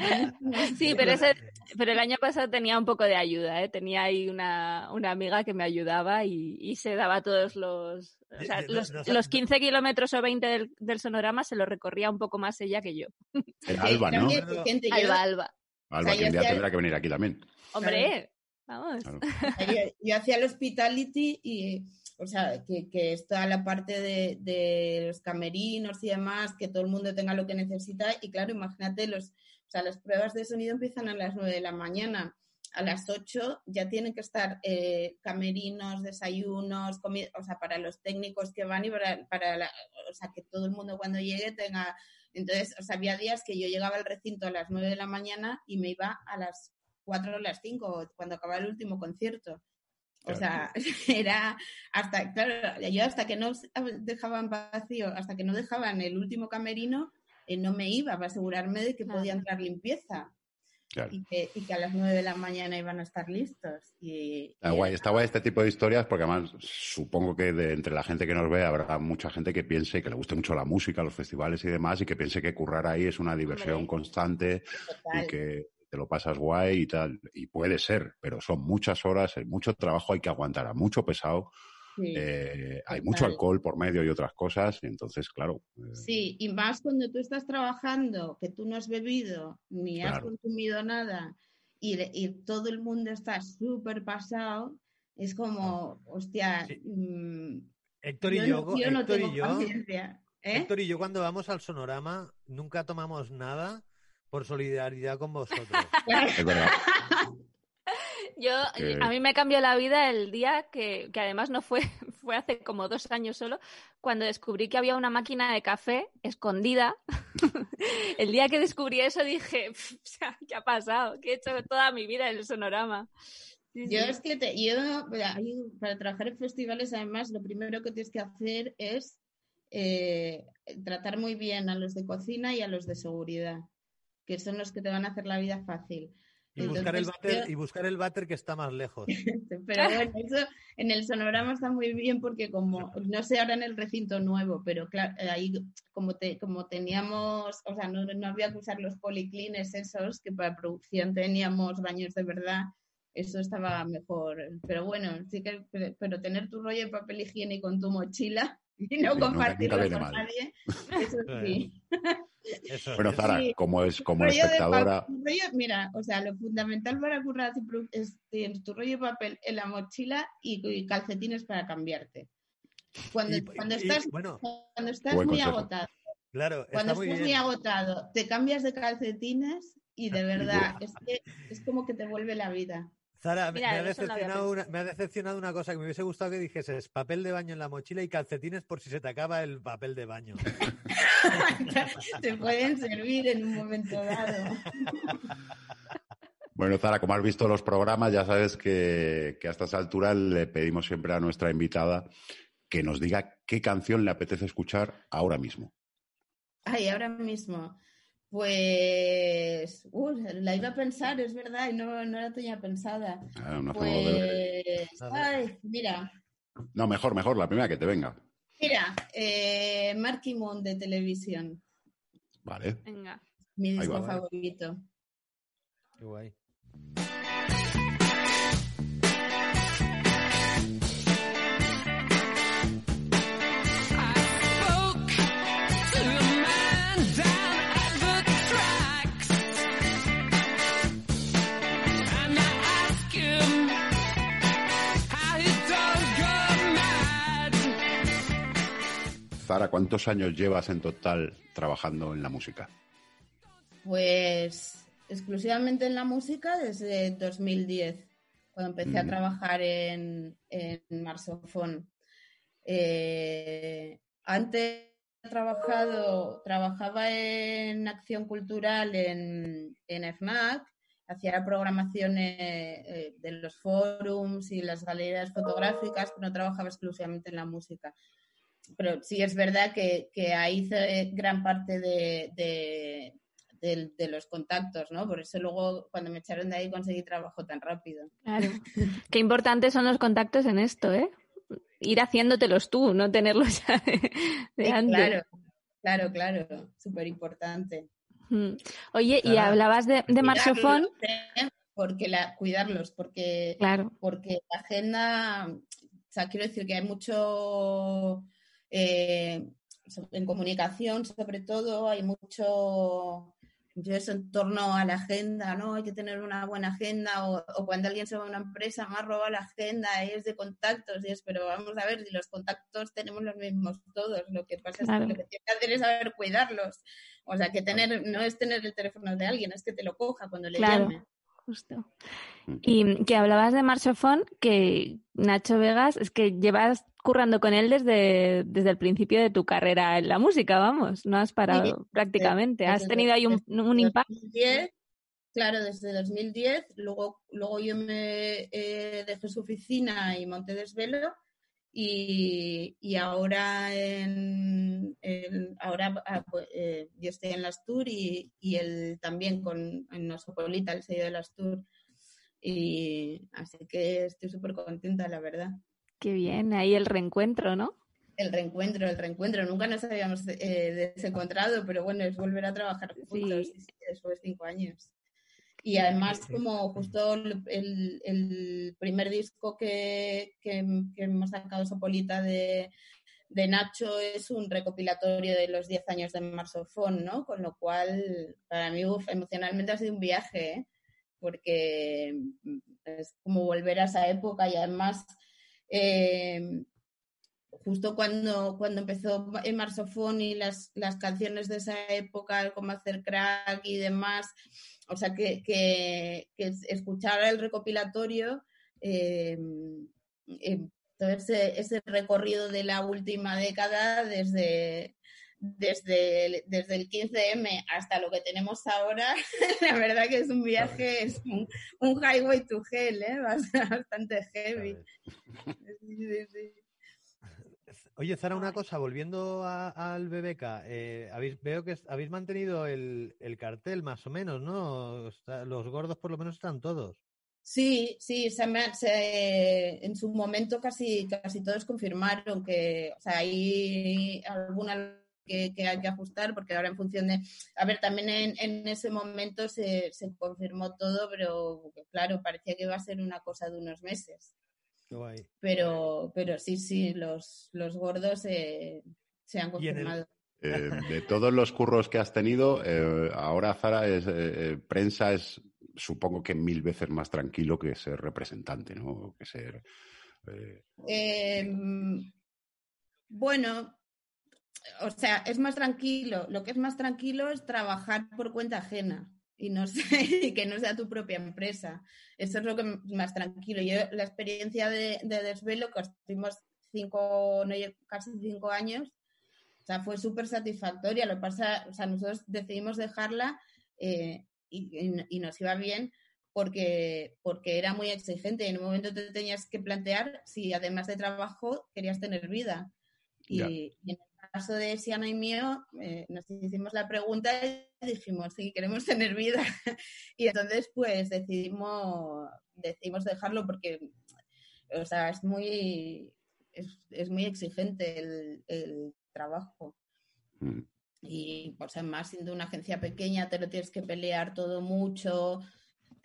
Sí, pero, ese, pero el año pasado tenía un poco de ayuda, ¿eh? Tenía ahí una, una amiga que me ayudaba y, y se daba todos los... O sea, De- de- los, los 15 kilómetros o 20 del, del sonorama se los recorría un poco más ella que yo. Sí, Alba, ¿no? también, gente, yo- Alba, Alba. Alba, O sea, que un día tendrá que venir aquí también. Hombre, vamos. Claro. yo, yo hacía el hospitality y, o sea, que, que es toda la parte de, los camerinos y demás, que todo el mundo tenga lo que necesita. Y claro, imagínate, los, o sea, las pruebas de sonido empiezan a las 9 de la mañana. A las 8 ya tienen que estar eh, camerinos, desayunos, comi- o sea, para los técnicos que van y para, para la- o sea, que todo el mundo cuando llegue tenga. Entonces, o sea, había días que yo llegaba al recinto a las 9 de la mañana y me iba a las 4 o las 5, cuando acababa el último concierto. O sea, era hasta, claro, yo hasta que no dejaban vacío, hasta que no dejaban el último camerino, eh, no me iba para asegurarme de que Claro. podía entrar limpieza Claro. y que, y que a las 9 de la mañana iban a estar listos. Y, Está y guay, está guay este tipo de historias porque además supongo que de entre la gente que nos ve habrá mucha gente que piense que le guste mucho la música, los festivales y demás y que piense que currar ahí es una diversión Hombre. constante total. y que te lo pasas guay y tal. Y puede ser, pero son muchas horas, hay mucho trabajo, hay que aguantar a mucho pesado, Sí. eh, hay mucho alcohol por medio y otras cosas y entonces, claro. eh, Sí, y más cuando tú estás trabajando, que tú no has bebido ni has consumido nada y, y todo el mundo está súper pasado, es como, hostia, Sí. mm, Héctor y yo, yo, no, yo no Héctor tengo y yo, paciencia. ¿eh? Héctor y yo cuando vamos al sonorama nunca tomamos nada por solidaridad con vosotros. es verdad. Yo, Que- a mí me cambió la vida el día que, que además no fue, fue hace como dos años solo, cuando descubrí que había una máquina de café escondida. el día que descubrí eso dije, "Pf, o sea, ¿qué ha pasado? ¿Qué he hecho toda mi vida en el sonorama? Sí, Yo sí. es que te- yo, para trabajar en festivales, además, lo primero que tienes que hacer es eh, tratar muy bien a los de cocina y a los de seguridad, que son los que te van a hacer la vida fácil. Y buscar, el váter, yo- y buscar el váter que está más lejos. Pero bueno, eso en el sonorama está muy bien porque como, no sé ahora en el recinto nuevo, pero claro, ahí como, te, como teníamos, o sea, no, no había que usar los policlines esos, que para producción teníamos baños de verdad, eso estaba mejor. Pero bueno, sí que, pero, pero tener tu rollo de papel higiénico en tu mochila y no Sí, compartirlo nunca con mal. nadie, eso sí. Eso Bueno. Zara, Sí. como es como rollo espectadora, rollo- mira, o sea, lo fundamental para currar es tienes tu rollo de papel en la mochila y, y calcetines para cambiarte. Cuando, Y- cuando y- estás, bueno, cuando estás muy consejo. agotado, claro, está cuando muy estás muy agotado, te cambias de calcetines y de verdad es que es como que te vuelve la vida. Zara, me- Mira, me, ha decepcionado una, me ha decepcionado una cosa que me hubiese gustado que dijeses papel de baño en la mochila y calcetines por si se te acaba el papel de baño. te pueden servir en un momento dado. Bueno, Zara, como has visto los programas, ya sabes que, que a estas alturas le pedimos siempre a nuestra invitada que nos diga qué canción le apetece escuchar ahora mismo. Ay, ahora mismo. Pues, uh, la iba a pensar, es verdad, y no, no la tenía pensada. Ah, no. Pues, ay, mira, No, mejor, mejor, la primera que te venga. mira, eh, Marky Moon de televisión, Vale. Venga. mi disco va. favorito. Qué guay. Zara, ¿cuántos años llevas en total trabajando en la música? Pues exclusivamente en la música desde 2010, cuando empecé a trabajar en, en Marsofón. Eh, antes he trabajado, trabajaba en acción cultural en, en FNAC, hacía la programación eh, de los forums y las galerías fotográficas, pero no trabajaba exclusivamente en la música. Pero sí es verdad que, que ahí hice gran parte de, de- de, de los contactos, ¿no? Por eso luego cuando me echaron de ahí conseguí trabajo tan rápido. Claro. Qué importantes son los contactos en esto, ¿eh? Ir haciéndotelos tú, no tenerlos ya de, de Sí, antes. claro, claro, claro, súper importante. Oye, y hablabas de, de Marxofón. Porque la, cuidarlos, porque Claro, porque la agenda, o sea, quiero decir que hay mucho eh, en comunicación, sobre todo, hay mucho eso en torno a la agenda, ¿no? Hay que tener una buena agenda o, o cuando alguien se va a una empresa, más roba la agenda, es de contactos, y es, pero vamos a ver, si los contactos tenemos los mismos todos, lo que pasa Claro. es que lo que tienes que hacer es saber cuidarlos. O sea, que tener, no es tener el teléfono de alguien, es que te lo coja cuando le Claro. llame. Justo. Y que hablabas de Marxofón, que Nacho Vegas, es que llevas currando con él desde, desde el principio de tu carrera en la música, vamos, no has parado Sí, prácticamente. Has tenido ahí un, impacto. 2010, claro, desde 2010. Luego, luego yo me eh, dejé su oficina y monté Desvelo. Y, y ahora, en, en- ahora ah, pues, eh, yo estoy en las Tour y, y él también con en Nosopolita, el sello de las Tour. Y así que estoy súper contenta, la verdad. Qué bien, ahí el reencuentro, ¿no? El reencuentro, el reencuentro. Nunca nos habíamos eh, desencontrado, pero bueno, es volver a trabajar juntos sí, después de cinco años. Y además, como justo el, el- primer disco que, que, que hemos sacado Sopolita de, de Nacho es un recopilatorio de los 10 años de Marsofón, ¿no? Con lo cual, para mí, uf, emocionalmente ha sido un viaje, ¿eh? porque mm, es como volver a esa época y además... eh, justo cuando, cuando empezó en Marsofón y las, las canciones de esa época, como hacer crack y demás, o sea, que, que, que escuchar el recopilatorio, eh, eh, todo ese, ese recorrido de la última década, desde, desde, el- desde el 15M hasta lo que tenemos ahora, la verdad que es un viaje, es un, un highway to hell, ¿eh? bastante heavy. Sí, sí, sí. Oye, Zara, una cosa, volviendo al BBK, eh, habéis, veo que habéis mantenido el, el cartel más o menos, ¿no? Los gordos por lo menos están todos. Sí, sí, se me- se- en su momento casi, casi todos confirmaron que, o sea, hay alguna que, que hay que ajustar porque ahora en función de, a ver, también en, en ese momento se, se confirmó todo, pero claro, parecía que iba a ser una cosa de unos meses. Guay. Pero, pero sí, sí, los, los gordos eh, se han confirmado. Eh, de todos los curros que has tenido, eh, ahora Zara es eh, eh, prensa es supongo que mil veces más tranquilo que ser representante, ¿no? Que ser eh, Eh, bueno, o sea, es más tranquilo. Lo que es más tranquilo es trabajar por cuenta ajena y no sé, y que no sea tu propia empresa. Eso es lo que más tranquilo. Yo, la experiencia de, de Desvelo, que estuvimos cinco, no, casi cinco años, o sea, fue súper satisfactoria. Lo que pasa, o sea, nosotros decidimos dejarla eh, y, y- y nos iba bien porque, porque era muy exigente en un momento te tenías que plantear si además de trabajo querías tener vida. Y, Ya. y en el caso de Siana y mío, eh, nos hicimos la pregunta y dijimos, sí, queremos tener vida. y entonces, pues decidimos, decidimos dejarlo porque, o sea, es muy, es, es muy exigente el, el trabajo. mm, Y pues además siendo una agencia pequeña te lo tienes que pelear todo mucho.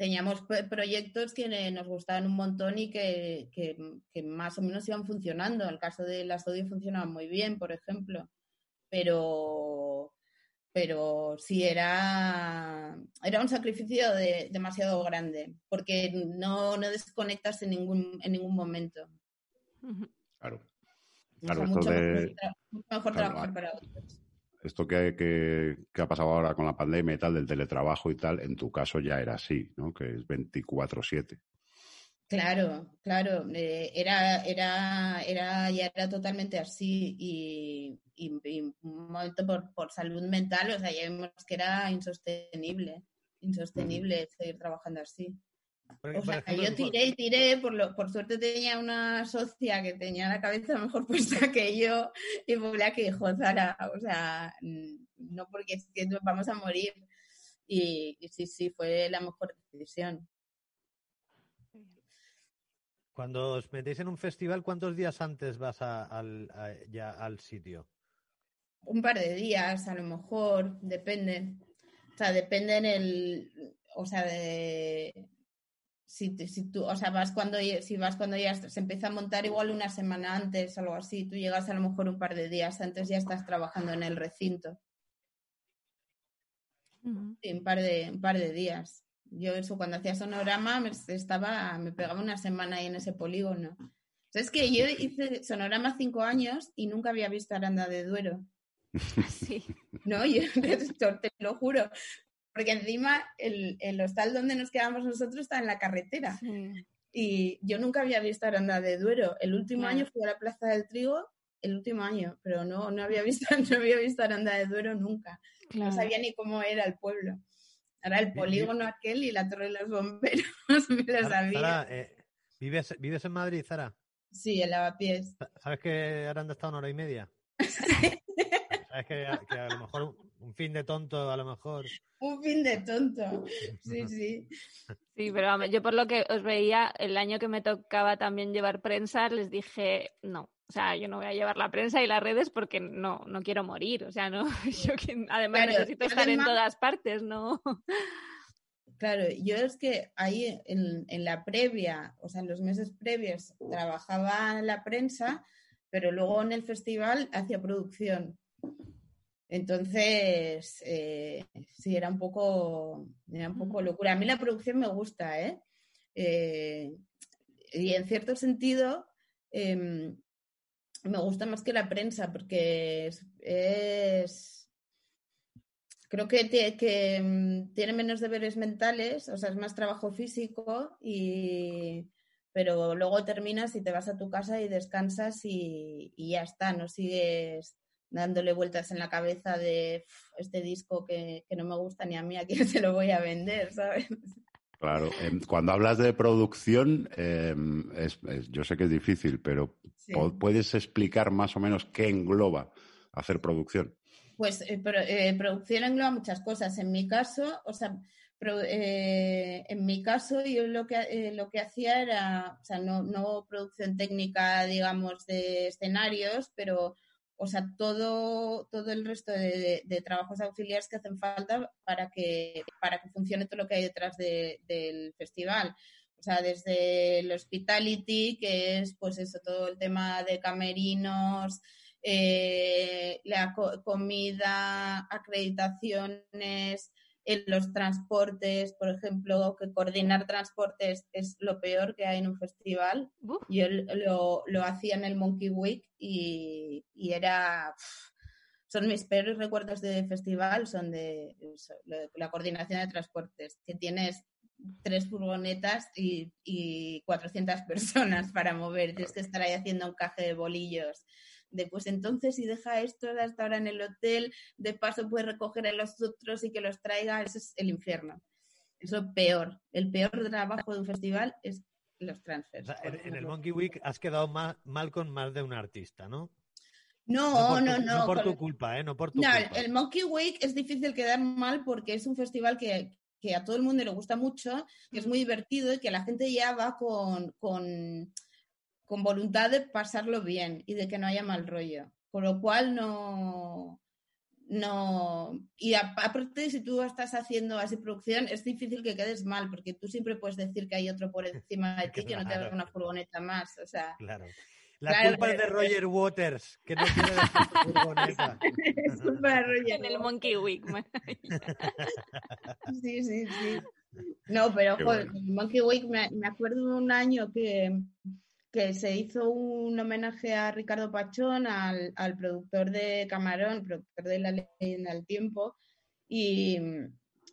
Teníamos proyectos que nos gustaban un montón y que, que- que más o menos iban funcionando. En el caso de las audio funcionaba muy bien, por ejemplo. Pero, pero sí era, era un sacrificio de- demasiado grande porque no, no desconectas en ningún, en ningún momento. Claro. O sea, mucho, de- mejor, mejor Claro, trabajar para otros. Esto que, que- que ha pasado ahora con la pandemia y tal, del teletrabajo y tal, en tu caso ya era así, ¿no? Que es 24-7. Claro, claro, eh, era, era, era, ya era totalmente así y, y- y un momento por, por salud mental, o sea, ya vimos que era insostenible, insostenible seguir trabajando así. O sea, ejemplo, yo tiré y tiré, por, lo, por suerte tenía una socia que tenía la cabeza mejor puesta que yo y fue la que dijo, Zara, o sea, mm, no porque es que nos vamos a morir. y, y sí, sí, fue la mejor decisión. Cuando os metéis en un festival, ¿cuántos días antes vas a- al, a- ya al sitio? Un par de días, a lo mejor, depende. O sea, depende en el, o sea, de si, si tú, o sea, vas cuando ya- si vas cuando ya se empieza a montar igual una semana antes, algo así, tú llegas a lo mejor un par de días antes, ya estás trabajando en el recinto. Sí, un par de, un par de días. Yo eso cuando hacía sonorama me estaba, me pegaba una semana ahí en ese polígono. O sea, es que yo hice sonorama cinco años y nunca había visto Aranda de Duero. Sí. No, yo te lo juro. Porque encima el, el hostal donde nos quedamos nosotros está en la carretera. sí. Y yo nunca había visto Aranda de Duero. El último Claro. año fui a la Plaza del Trigo, el último año, pero no, no había visto, no había visto Aranda de Duero nunca. No Claro. sabía ni cómo era el pueblo. Ahora el polígono aquel y la torre de los bomberos me lo Zara, sabía. Zara, eh, ¿vives, ¿Vives en Madrid, Zara? Sí, el lavapiés. Sa- ¿Sabes que Aranda está una hora y media? ¿Sabes que, a- que a lo mejor un, fin de tonto, a lo mejor... Un fin de tonto. Sí, sí. Sí, pero vamos, yo por lo que os veía, el año que me tocaba también llevar prensa, les dije, no, o sea, yo no voy a llevar la prensa y las redes porque no, no quiero morir, o sea, no, yo que- además Claro, necesito estar en todas partes, ¿no? Claro, yo es que ahí en, en la previa, o sea, en los meses previos, trabajaba en la prensa, pero luego en el festival hacía producción. Entonces, eh, sí, era un poco, era un poco locura. A mí la producción me gusta, ¿eh? Eh, y en cierto sentido, em, me gusta más que la prensa, porque es, es- creo que, mm, tiene menos deberes mentales, o sea, es más trabajo físico, y, pero luego terminas y te vas a tu casa y descansas y, y ya está, no sigues dándole vueltas en la cabeza de "Uf, este disco que, que no me gusta ni a mí, a quién se lo voy a vender, ¿sabes? Claro, em, cuando hablas de producción, em, es- es- yo sé que es difícil, pero Sí. ¿puedes explicar más o menos qué engloba hacer producción? Pues eh, pro- eh, producción engloba muchas cosas. En mi caso, o sea, eh, en mi caso yo lo que, eh, lo que hacía era, o sea, no, no producción técnica, digamos, de escenarios, pero, o sea, todo, todo el resto de, trabajos auxiliares que hacen falta para que, para que funcione todo lo que hay detrás de- del festival. O sea, desde el hospitality, que es pues eso, todo el tema de camerinos, eh, la co- comida, acreditaciones, en los transportes, por ejemplo, que coordinar transportes es lo peor que hay en un festival. Uf, Yo lo, lo hacía en el Monkey Week y, y era... Son mis peores recuerdos de festival, son de lo- la coordinación de transportes, que tienes tres furgonetas y, y 400 personas para mover. Tienes que estar ahí haciendo un caje de bolillos. De pues entonces si deja esto hasta ahora en el hotel, de paso puede recoger a los otros y que los traiga, eso es el infierno. Es lo peor. El peor trabajo de un festival es los O transfers. sea, en, el. Monkey Week has quedado ma- mal con más de un artista, ¿no? No, por no, tu, no. por con- tu culpa, ¿eh? No por tu No, culpa. el Monkey Week es difícil quedar mal porque es un festival que, que a todo el mundo le gusta mucho, que es muy divertido y que la gente ya va con, con, con voluntad de pasarlo bien y de que no haya mal rollo. Con lo cual no... No, y a- aparte si tú estás haciendo así producción, es difícil que quedes mal, porque tú siempre puedes decir que hay otro por encima de ti que no te haga una furgoneta más. O sea, Claro. La Claro, culpa es de Roger Waters, que no quiere dejar su furgoneta. es culpa de Roger en el. Monkey Week. Sí, sí, sí. No, pero joder, bueno. Monkey Week, me, me acuerdo de un año que, que se hizo un homenaje a Ricardo Pachón, al, al productor de Camarón, productor de La Leyenda del Tiempo, y,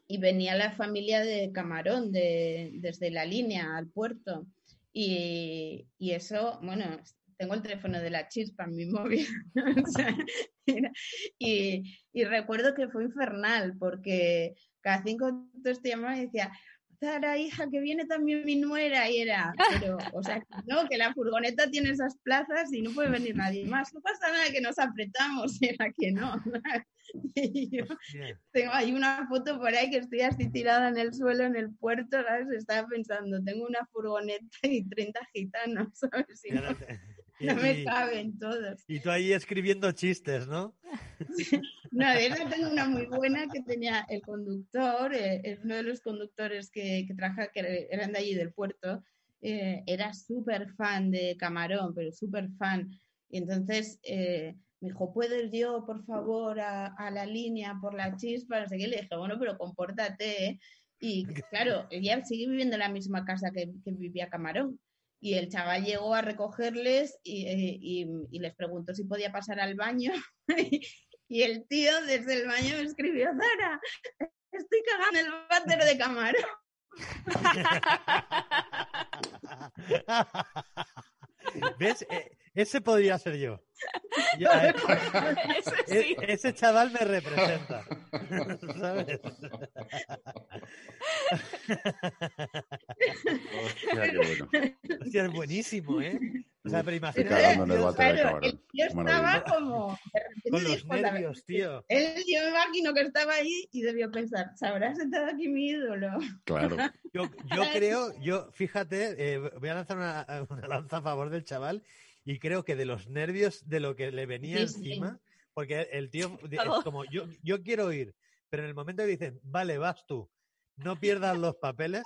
y venía la familia de Camarón de, desde la línea al puerto. Y, y eso, bueno, tengo el teléfono de la chispa en mi móvil. Y, y recuerdo que fue infernal porque cada cinco minutos te llamaba y decía, Zara, hija, que viene también mi nuera, y era, pero, o sea, que no, que la furgoneta tiene esas plazas y no puede venir nadie más. No pasa nada que nos apretamos, y era que no. Y yo Hostia. tengo ahí una foto por ahí que estoy así tirada en el suelo en el puerto, ¿sabes? Estaba pensando, tengo una furgoneta y 30 gitanos, ¿sabes? Y no, no me caben todos. y tú ahí escribiendo chistes, ¿no? No, de esa tengo una muy buena que tenía el conductor, eh, uno de los conductores que, que trabaja, que eran de allí del puerto, eh, era súper fan de Camarón, pero súper fan. Y entonces eh, me dijo, ¿puedo ir yo, por favor, a, a la línea por la chispa? No sé qué. Le dije, bueno, pero compórtate. ¿eh?". Y claro, ella sigue viviendo en la misma casa que, que vivía Camarón. Y el chaval llegó a recogerles y, eh, y- les preguntó si podía pasar al baño. Y el tío desde el baño me escribió, Zara, estoy cagando el váter de camarón. ¿Ves? Eh, ese podría ser yo. Yo, eh, e- ese chaval me representa. ¿Sabes? Hostia, qué bueno. Hostia, es buenísimo, ¿eh? O sea, pero imagínate el Claro, el tío maravilla. estaba como... de repente con los dijo, nervios, tío. Él, yo me imagino que estaba ahí y debió pensar, ¿se habrá sentado aquí mi ídolo? Claro. Yo, yo creo, yo, fíjate, eh, voy a lanzar una, una lanza a favor del chaval y creo que de los nervios de lo que le venía Sí, sí. encima, porque el tío es como, yo, yo quiero ir, pero en el momento que dicen, vale, vas tú, no pierdas los papeles,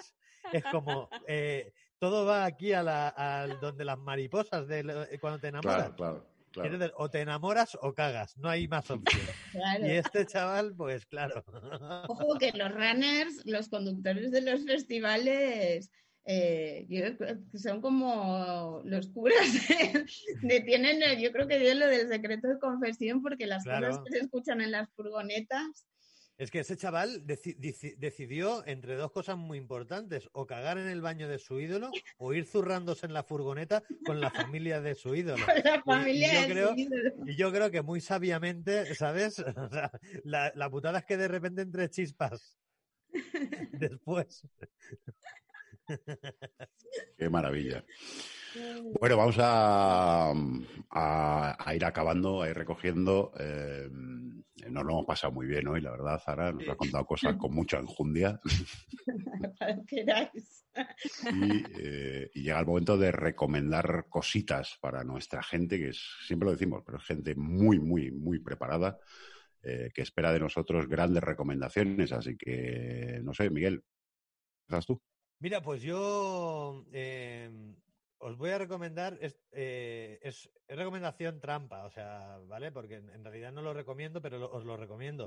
es como, eh, todo va aquí a la, al donde las mariposas de lo- eh, cuando te enamoras. Claro, claro. Claro. decir, o te enamoras o cagas, no hay más opción. Claro. Y este chaval, pues claro. Ojo que los runners, los conductores de los festivales, eh, yo son como los curas de, de- tienen, eh, yo creo que tienen lo del secreto de confesión porque las Claro. cosas que se escuchan en las furgonetas, Es que ese chaval deci- dici- decidió entre dos cosas muy importantes, o cagar en el baño de su ídolo o ir zurrándose en la furgoneta con la familia de su ídolo. la familia yo de creo- su ídolo. Y yo creo que muy sabiamente, ¿sabes? O sea, la, la putada es que de repente entre chispas después. Qué maravilla. Bueno, vamos a, a- a ir acabando, a ir recogiendo. eh, nos lo hemos pasado muy bien hoy, la verdad, Zara. Nos ha contado cosas con mucha enjundia. Y, eh, y llega el momento de recomendar cositas para nuestra gente, que es, siempre lo decimos, pero es gente muy, muy, muy preparada, eh, que espera de nosotros grandes recomendaciones. Así que, no sé, Miguel, ¿estás tú? Mira, pues yo eh, os voy a recomendar, es, eh, es, es recomendación trampa, o sea, ¿vale? Porque en, realidad no lo recomiendo, pero lo- os lo recomiendo.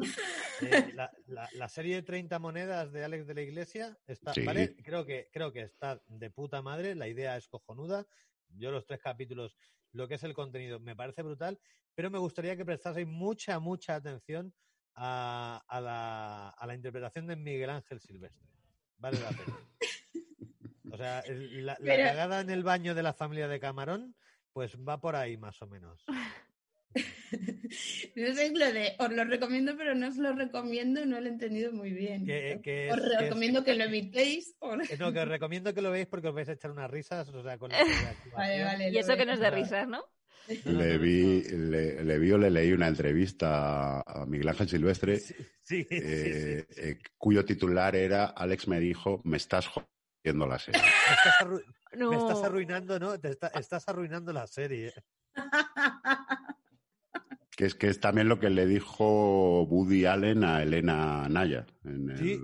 Eh, la, la- la serie de 30 monedas de Alex de la Iglesia está, Sí. ¿vale? Creo que, creo que está de puta madre, la idea es cojonuda. Yo los tres capítulos, lo que es el contenido, me parece brutal, pero me gustaría que prestaseis mucha, mucha atención a, a la, a la interpretación de Miguel Ángel Silvestre. Vale la pena. O sea, el- la, la Pero- cagada en el baño de la familia de Camarón, pues va por ahí más o menos. No sé lo de, os lo recomiendo, pero no os lo recomiendo, no lo he entendido muy bien. Que- que os es- que es- recomiendo que lo evitéis. o- Eh, No, que os recomiendo que lo veáis porque os vais a echar unas risas, o sea, con la. Vale, vale. Y eso que no es de risas, ¿no? Le vi, le, le vi o le leí una entrevista a Miguel Ángel Silvestre, Sí, sí, sí, eh, sí. eh, cuyo titular era Alex me dijo, me estás jodiendo la serie. Me estás, arru- No. me estás arruinando, ¿no? Te está- estás arruinando la serie. Que es que es también lo que le dijo Woody Allen a Elena Naya. En el, Sí,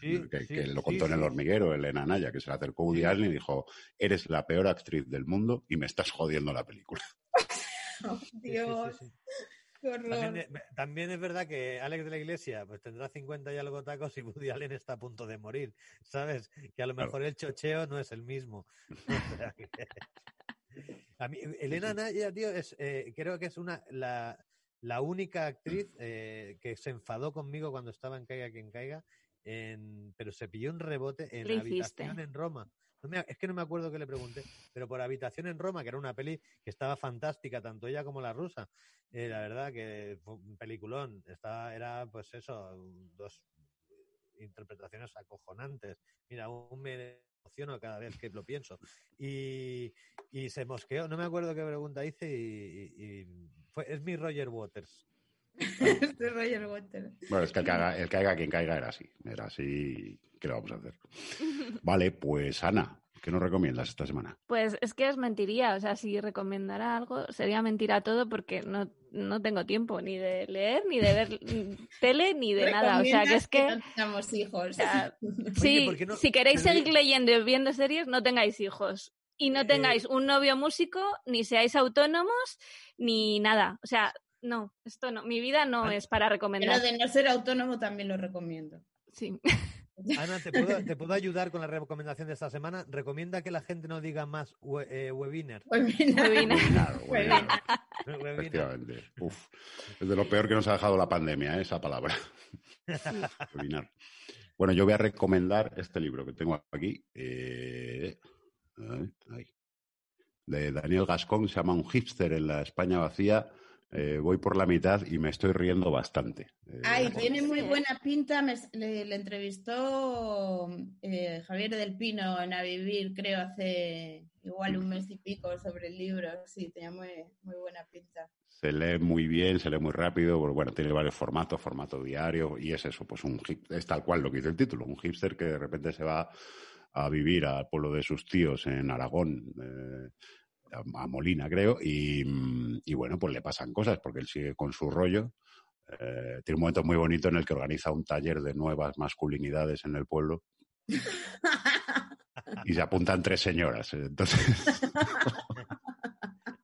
sí, que, sí, que lo sí, contó en el hormiguero, Elena Naya, que se le acercó Woody Sí. Allen y dijo, eres la peor actriz del mundo y me estás jodiendo la película. Sí, sí, sí, Dios, sí. También, también es verdad que Alex de la Iglesia pues tendrá 50 y algo tacos y Woody Allen está a punto de morir, ¿sabes? Que a lo Claro. mejor el chocheo no es el mismo. O sea que- A mí, Elena Naya, tío, es, eh, creo que es una la, la única actriz eh, que se enfadó conmigo cuando estaba en Caiga quien caiga, en- pero se pilló un rebote en ¿Qué la habitación en Roma. Me- es que no me acuerdo que le pregunté, pero por Habitación en Roma, que era una peli que estaba fantástica, tanto ella como la rusa. Eh, la verdad que fue un peliculón. Estaba, era, pues eso, dos, interpretaciones acojonantes. Mira, aún me emociono cada vez que lo pienso. Y, y se mosqueó, no me acuerdo qué pregunta hice y, y- y fue, es mi Roger Waters. Este Roger Waters. Bueno, es que el caiga, el caiga quien caiga era así. Era así. ¿Qué le vamos a hacer? Vale, pues Ana, ¿qué nos recomiendas esta semana? Pues es que os mentiría, o sea, si recomendara algo sería mentira todo porque no, no tengo tiempo ni de leer, ni de ver tele, ni de nada. O sea, que es que, no tengamos hijos. o sea, Oye, sí, ¿por qué no- si queréis seguir leyendo y viendo series, no tengáis hijos. Y no Eh, tengáis un novio músico, ni seáis autónomos, ni nada. O sea, no, esto no. Mi vida no Ah, es para Pero recomendar. de no ser autónomo también lo recomiendo. Sí. Ana, ¿te puedo, te puedo ayudar con la recomendación de esta semana? Recomienda que la gente no diga más we- eh, webinar. Webinar. Webinar, webinar, Webinar. efectivamente. Uf, es de lo peor que nos ha dejado la pandemia, ¿eh? esa palabra. Webinar. Bueno, yo voy a recomendar este libro que tengo aquí. eh, de Daniel Gascón, se llama Un hipster en la España vacía. Eh, voy por la mitad y me estoy riendo bastante. Eh, Ay, tiene muy buena pinta. me- le, le entrevistó eh, Javier del Pino en A Vivir, creo, hace igual un mes y pico sobre el libro. Sí, tenía muy, muy buena pinta. Se lee muy bien, se lee muy rápido, porque, bueno, tiene varios formatos, formato diario, y es eso, pues un hip- es tal cual lo que dice el título, un hipster que de repente se va a vivir al pueblo de sus tíos en Aragón, eh, a Molina, creo, y, mm, y bueno, pues le pasan cosas, porque él sigue con su rollo. Eh, tiene un momento muy bonito en el que organiza un taller de nuevas masculinidades en el pueblo y se apuntan tres señoras. eh, Entonces,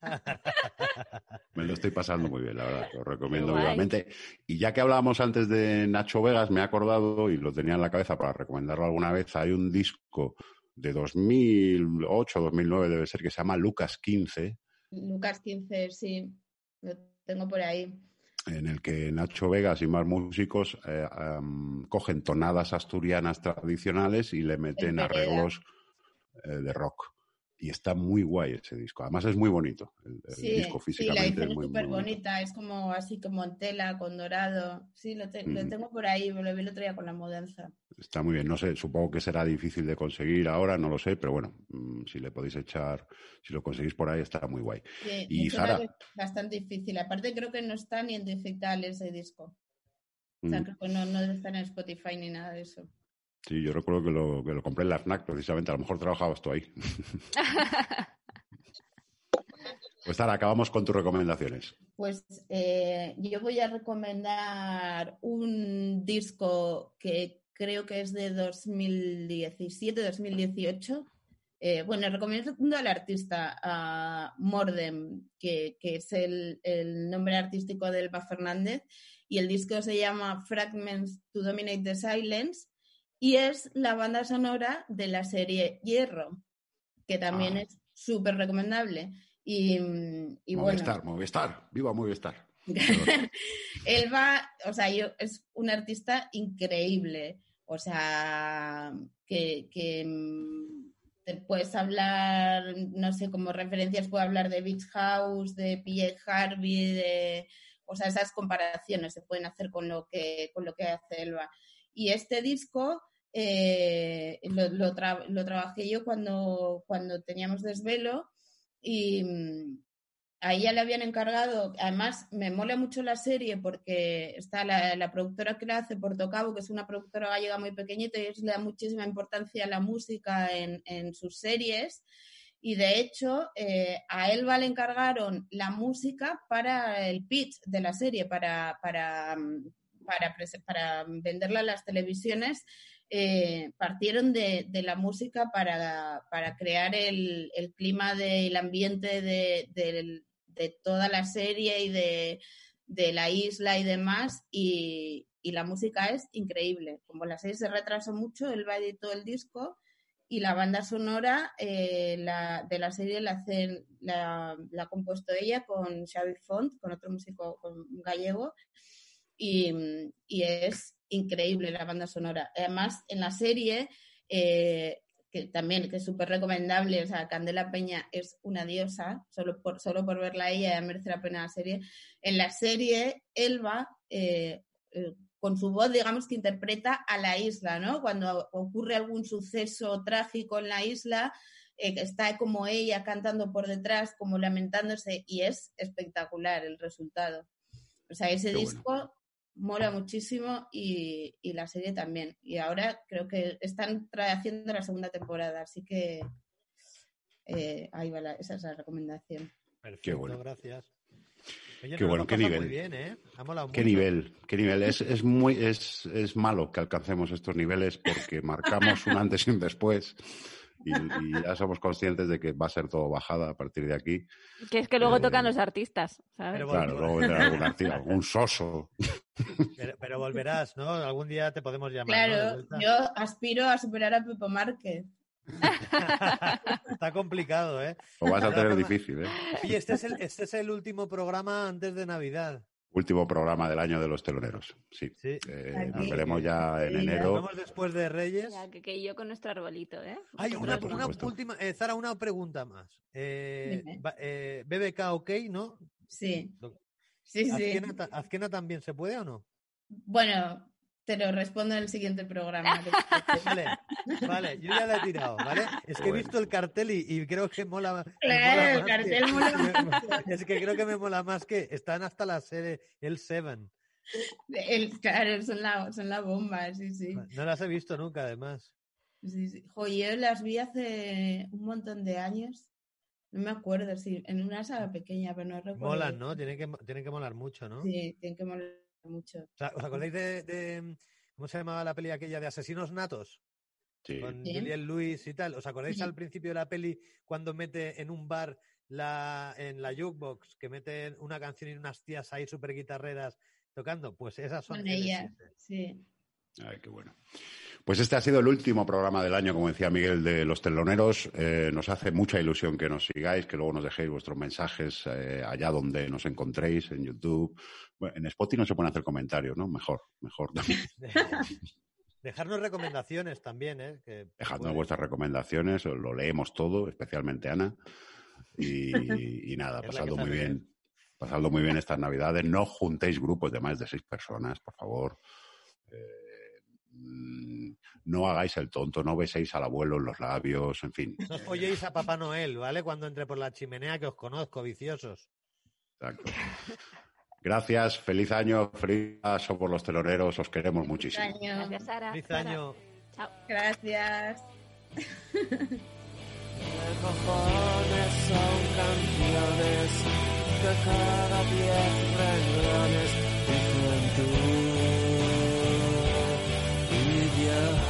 me lo estoy pasando muy bien, la verdad. Lo recomiendo vivamente. Y ya que hablábamos antes de Nacho Vegas, me he acordado y lo tenía en la cabeza para recomendarlo alguna vez. Hay un disco de 2008, 2009 debe ser, que se llama Lucas 15, Lucas 15, sí, lo tengo por ahí. en el que Nacho Vegas y más músicos eh, cogen tonadas asturianas tradicionales y le meten arreglos eh, de rock. Y está muy guay ese disco. Además es muy bonito. El, el Sí, disco sí, la físicamente es muy, súper bonita, es como así como en tela, con dorado. Sí, lo, te- lo Ujú. tengo por ahí, lo vi el otro día con la mudanza. Está muy bien. No sé, supongo que será difícil de conseguir ahora, no lo sé, pero bueno, mm, si le podéis echar, si lo conseguís por ahí, está muy guay. Sí, Y es bastante difícil. Aparte creo que no está ni en digital ese disco. O sea, Mm. creo que no, no debe estar en Spotify ni nada de eso. Sí, yo recuerdo que lo, que lo compré en la FNAC precisamente. A lo mejor trabajabas tú ahí. Pues Zara, acabamos con tus recomendaciones. Pues eh, yo voy a recomendar un disco que creo que es de 2017-2018. Eh, bueno, recomiendo al artista, a Mordem, que, que es el, el nombre artístico de Elba Fernández, y el disco se llama Fragments to Dominate the Silence, y es la banda sonora de la serie Hierro, que también Ah. es súper recomendable. Y, y bueno, Movistar, Movistar, viva Movistar. él va, o sea, yo, es un artista increíble. O sea, que, que, mm, te puedes hablar, no sé, como referencias puedo hablar de Beach House, de P.J. Harvey, de, o sea, esas comparaciones se pueden hacer con lo que, con lo que hace Elba. Y este disco eh, lo, lo, tra- lo trabajé yo cuando, cuando teníamos desvelo y mm, a ella le habían encargado, además me mola mucho la serie porque está la, la productora que la hace, Portocabo, que es una productora gallega muy pequeñita y ellos le da muchísima importancia a la música en, en sus series. Y de hecho, eh, a Elba le encargaron la música para el pitch de la serie, para, para, mm, para, para venderla a las televisiones. eh, partieron de, de la música para, para crear el, el clima del ambiente de, de toda la serie y de, la isla y demás. Y, y la música es increíble. Como la serie se retrasó mucho, él va editó el disco y la banda sonora eh, la, de la serie la, la, la ha compuesto ella con Xavi Font, con otro músico con gallego, y, y es increíble la banda sonora. Además, en la serie, eh, que también que es súper recomendable, o sea, Candela Peña es una diosa, solo por, solo por verla a ella merece la pena la serie. En la serie, Elba, eh, eh, con su voz, digamos que interpreta a la isla, ¿no? Cuando ocurre algún suceso trágico en la isla, eh, está como ella cantando por detrás, como lamentándose, y es espectacular el resultado. O sea, ese Qué bueno. Mola muchísimo y, y la serie también. Y ahora creo que están haciendo la segunda temporada, así que eh, ahí va la- esa es la recomendación. Perfecto, bueno. gracias. Oye, Qué bueno, qué nivel. Muy bien, ¿eh? Ha molado ¿Qué mucho. nivel? ¿Qué nivel? Es, es muy es, es malo que alcancemos estos niveles porque marcamos un antes y un después y, y ya somos conscientes de que va a ser todo bajada a partir de aquí. Que es que luego Eh, tocan los artistas, ¿sabes? pero Claro, luego vendrá algún artista, algún soso. Pero, pero volverás, ¿no? Algún día te podemos llamar. Claro, yo aspiro a superar a Pepo Márquez. Está complicado, ¿eh? Lo vas a tener difícil, ¿eh? Oye, este es, el, este es el último programa antes de Navidad. Último programa del año de los teloneros. Sí. Sí. Eh, nos veremos ya en enero. Nos vemos después de Reyes. Ya, que, que yo con nuestro arbolito, ¿eh? Hay una, última, eh, Zara, una pregunta más. Eh, eh, BBK ok, ¿no? Sí, sí, sí. ¿Azkena, ta- Azkena también se puede o no? Bueno, te lo respondo en el siguiente programa. Vale, vale, yo ya la he tirado, ¿vale? Es que he visto el cartel y, y creo que mola, Claro, mola el más cartel que- mola Es que creo que me mola más que están hasta la serie, el Seven. El- claro, son la, son la bomba, sí, sí. No las he visto nunca, además. sí, sí. Jo, yo las vi hace un montón de años. No me acuerdo, sí, en una sala pequeña, pero no recuerdo. Molan, ¿no? Tienen que, tienen que molar mucho, ¿no? Sí, tienen que molar mucho. O sea, ¿Os acordáis de, de- ¿Cómo se llamaba la peli aquella de Asesinos Natos? Sí. Con Sí. Juliette Lewis y tal. ¿Os acordáis Sí. al principio de la peli cuando mete en un bar la, en la jukebox, que mete una canción y unas tías ahí súper guitarreras tocando? Pues esas son Con LS7. ella, sí. Ay, qué bueno. Pues este ha sido el último programa del año, como decía Miguel, de Los Teloneros. Eh, nos hace mucha ilusión que nos sigáis, que luego nos dejéis vuestros mensajes eh, allá donde nos encontréis, en YouTube. Bueno, en Spotify no se pueden hacer comentarios, ¿no? Mejor, mejor también. Dejarnos recomendaciones también, ¿eh? Que Dejadnos puede. vuestras recomendaciones, lo leemos todo, especialmente Ana. Y, y nada, pasadlo muy sabe bien. Pasadlo muy bien estas navidades. No juntéis grupos de más de seis personas, por favor. Eh, no hagáis el tonto, no beséis al abuelo en los labios, en fin. No os folléis a Papá Noel, ¿vale? Cuando entre por la chimenea que os conozco, viciosos. Exacto. Gracias, feliz año, feliz paso por los teloneros, os queremos muchísimo. Año. Gracias, Sara. Feliz Sara. año. Chao. Gracias. ¿Qué cojones son canciones que cada diez renglones dicen tú y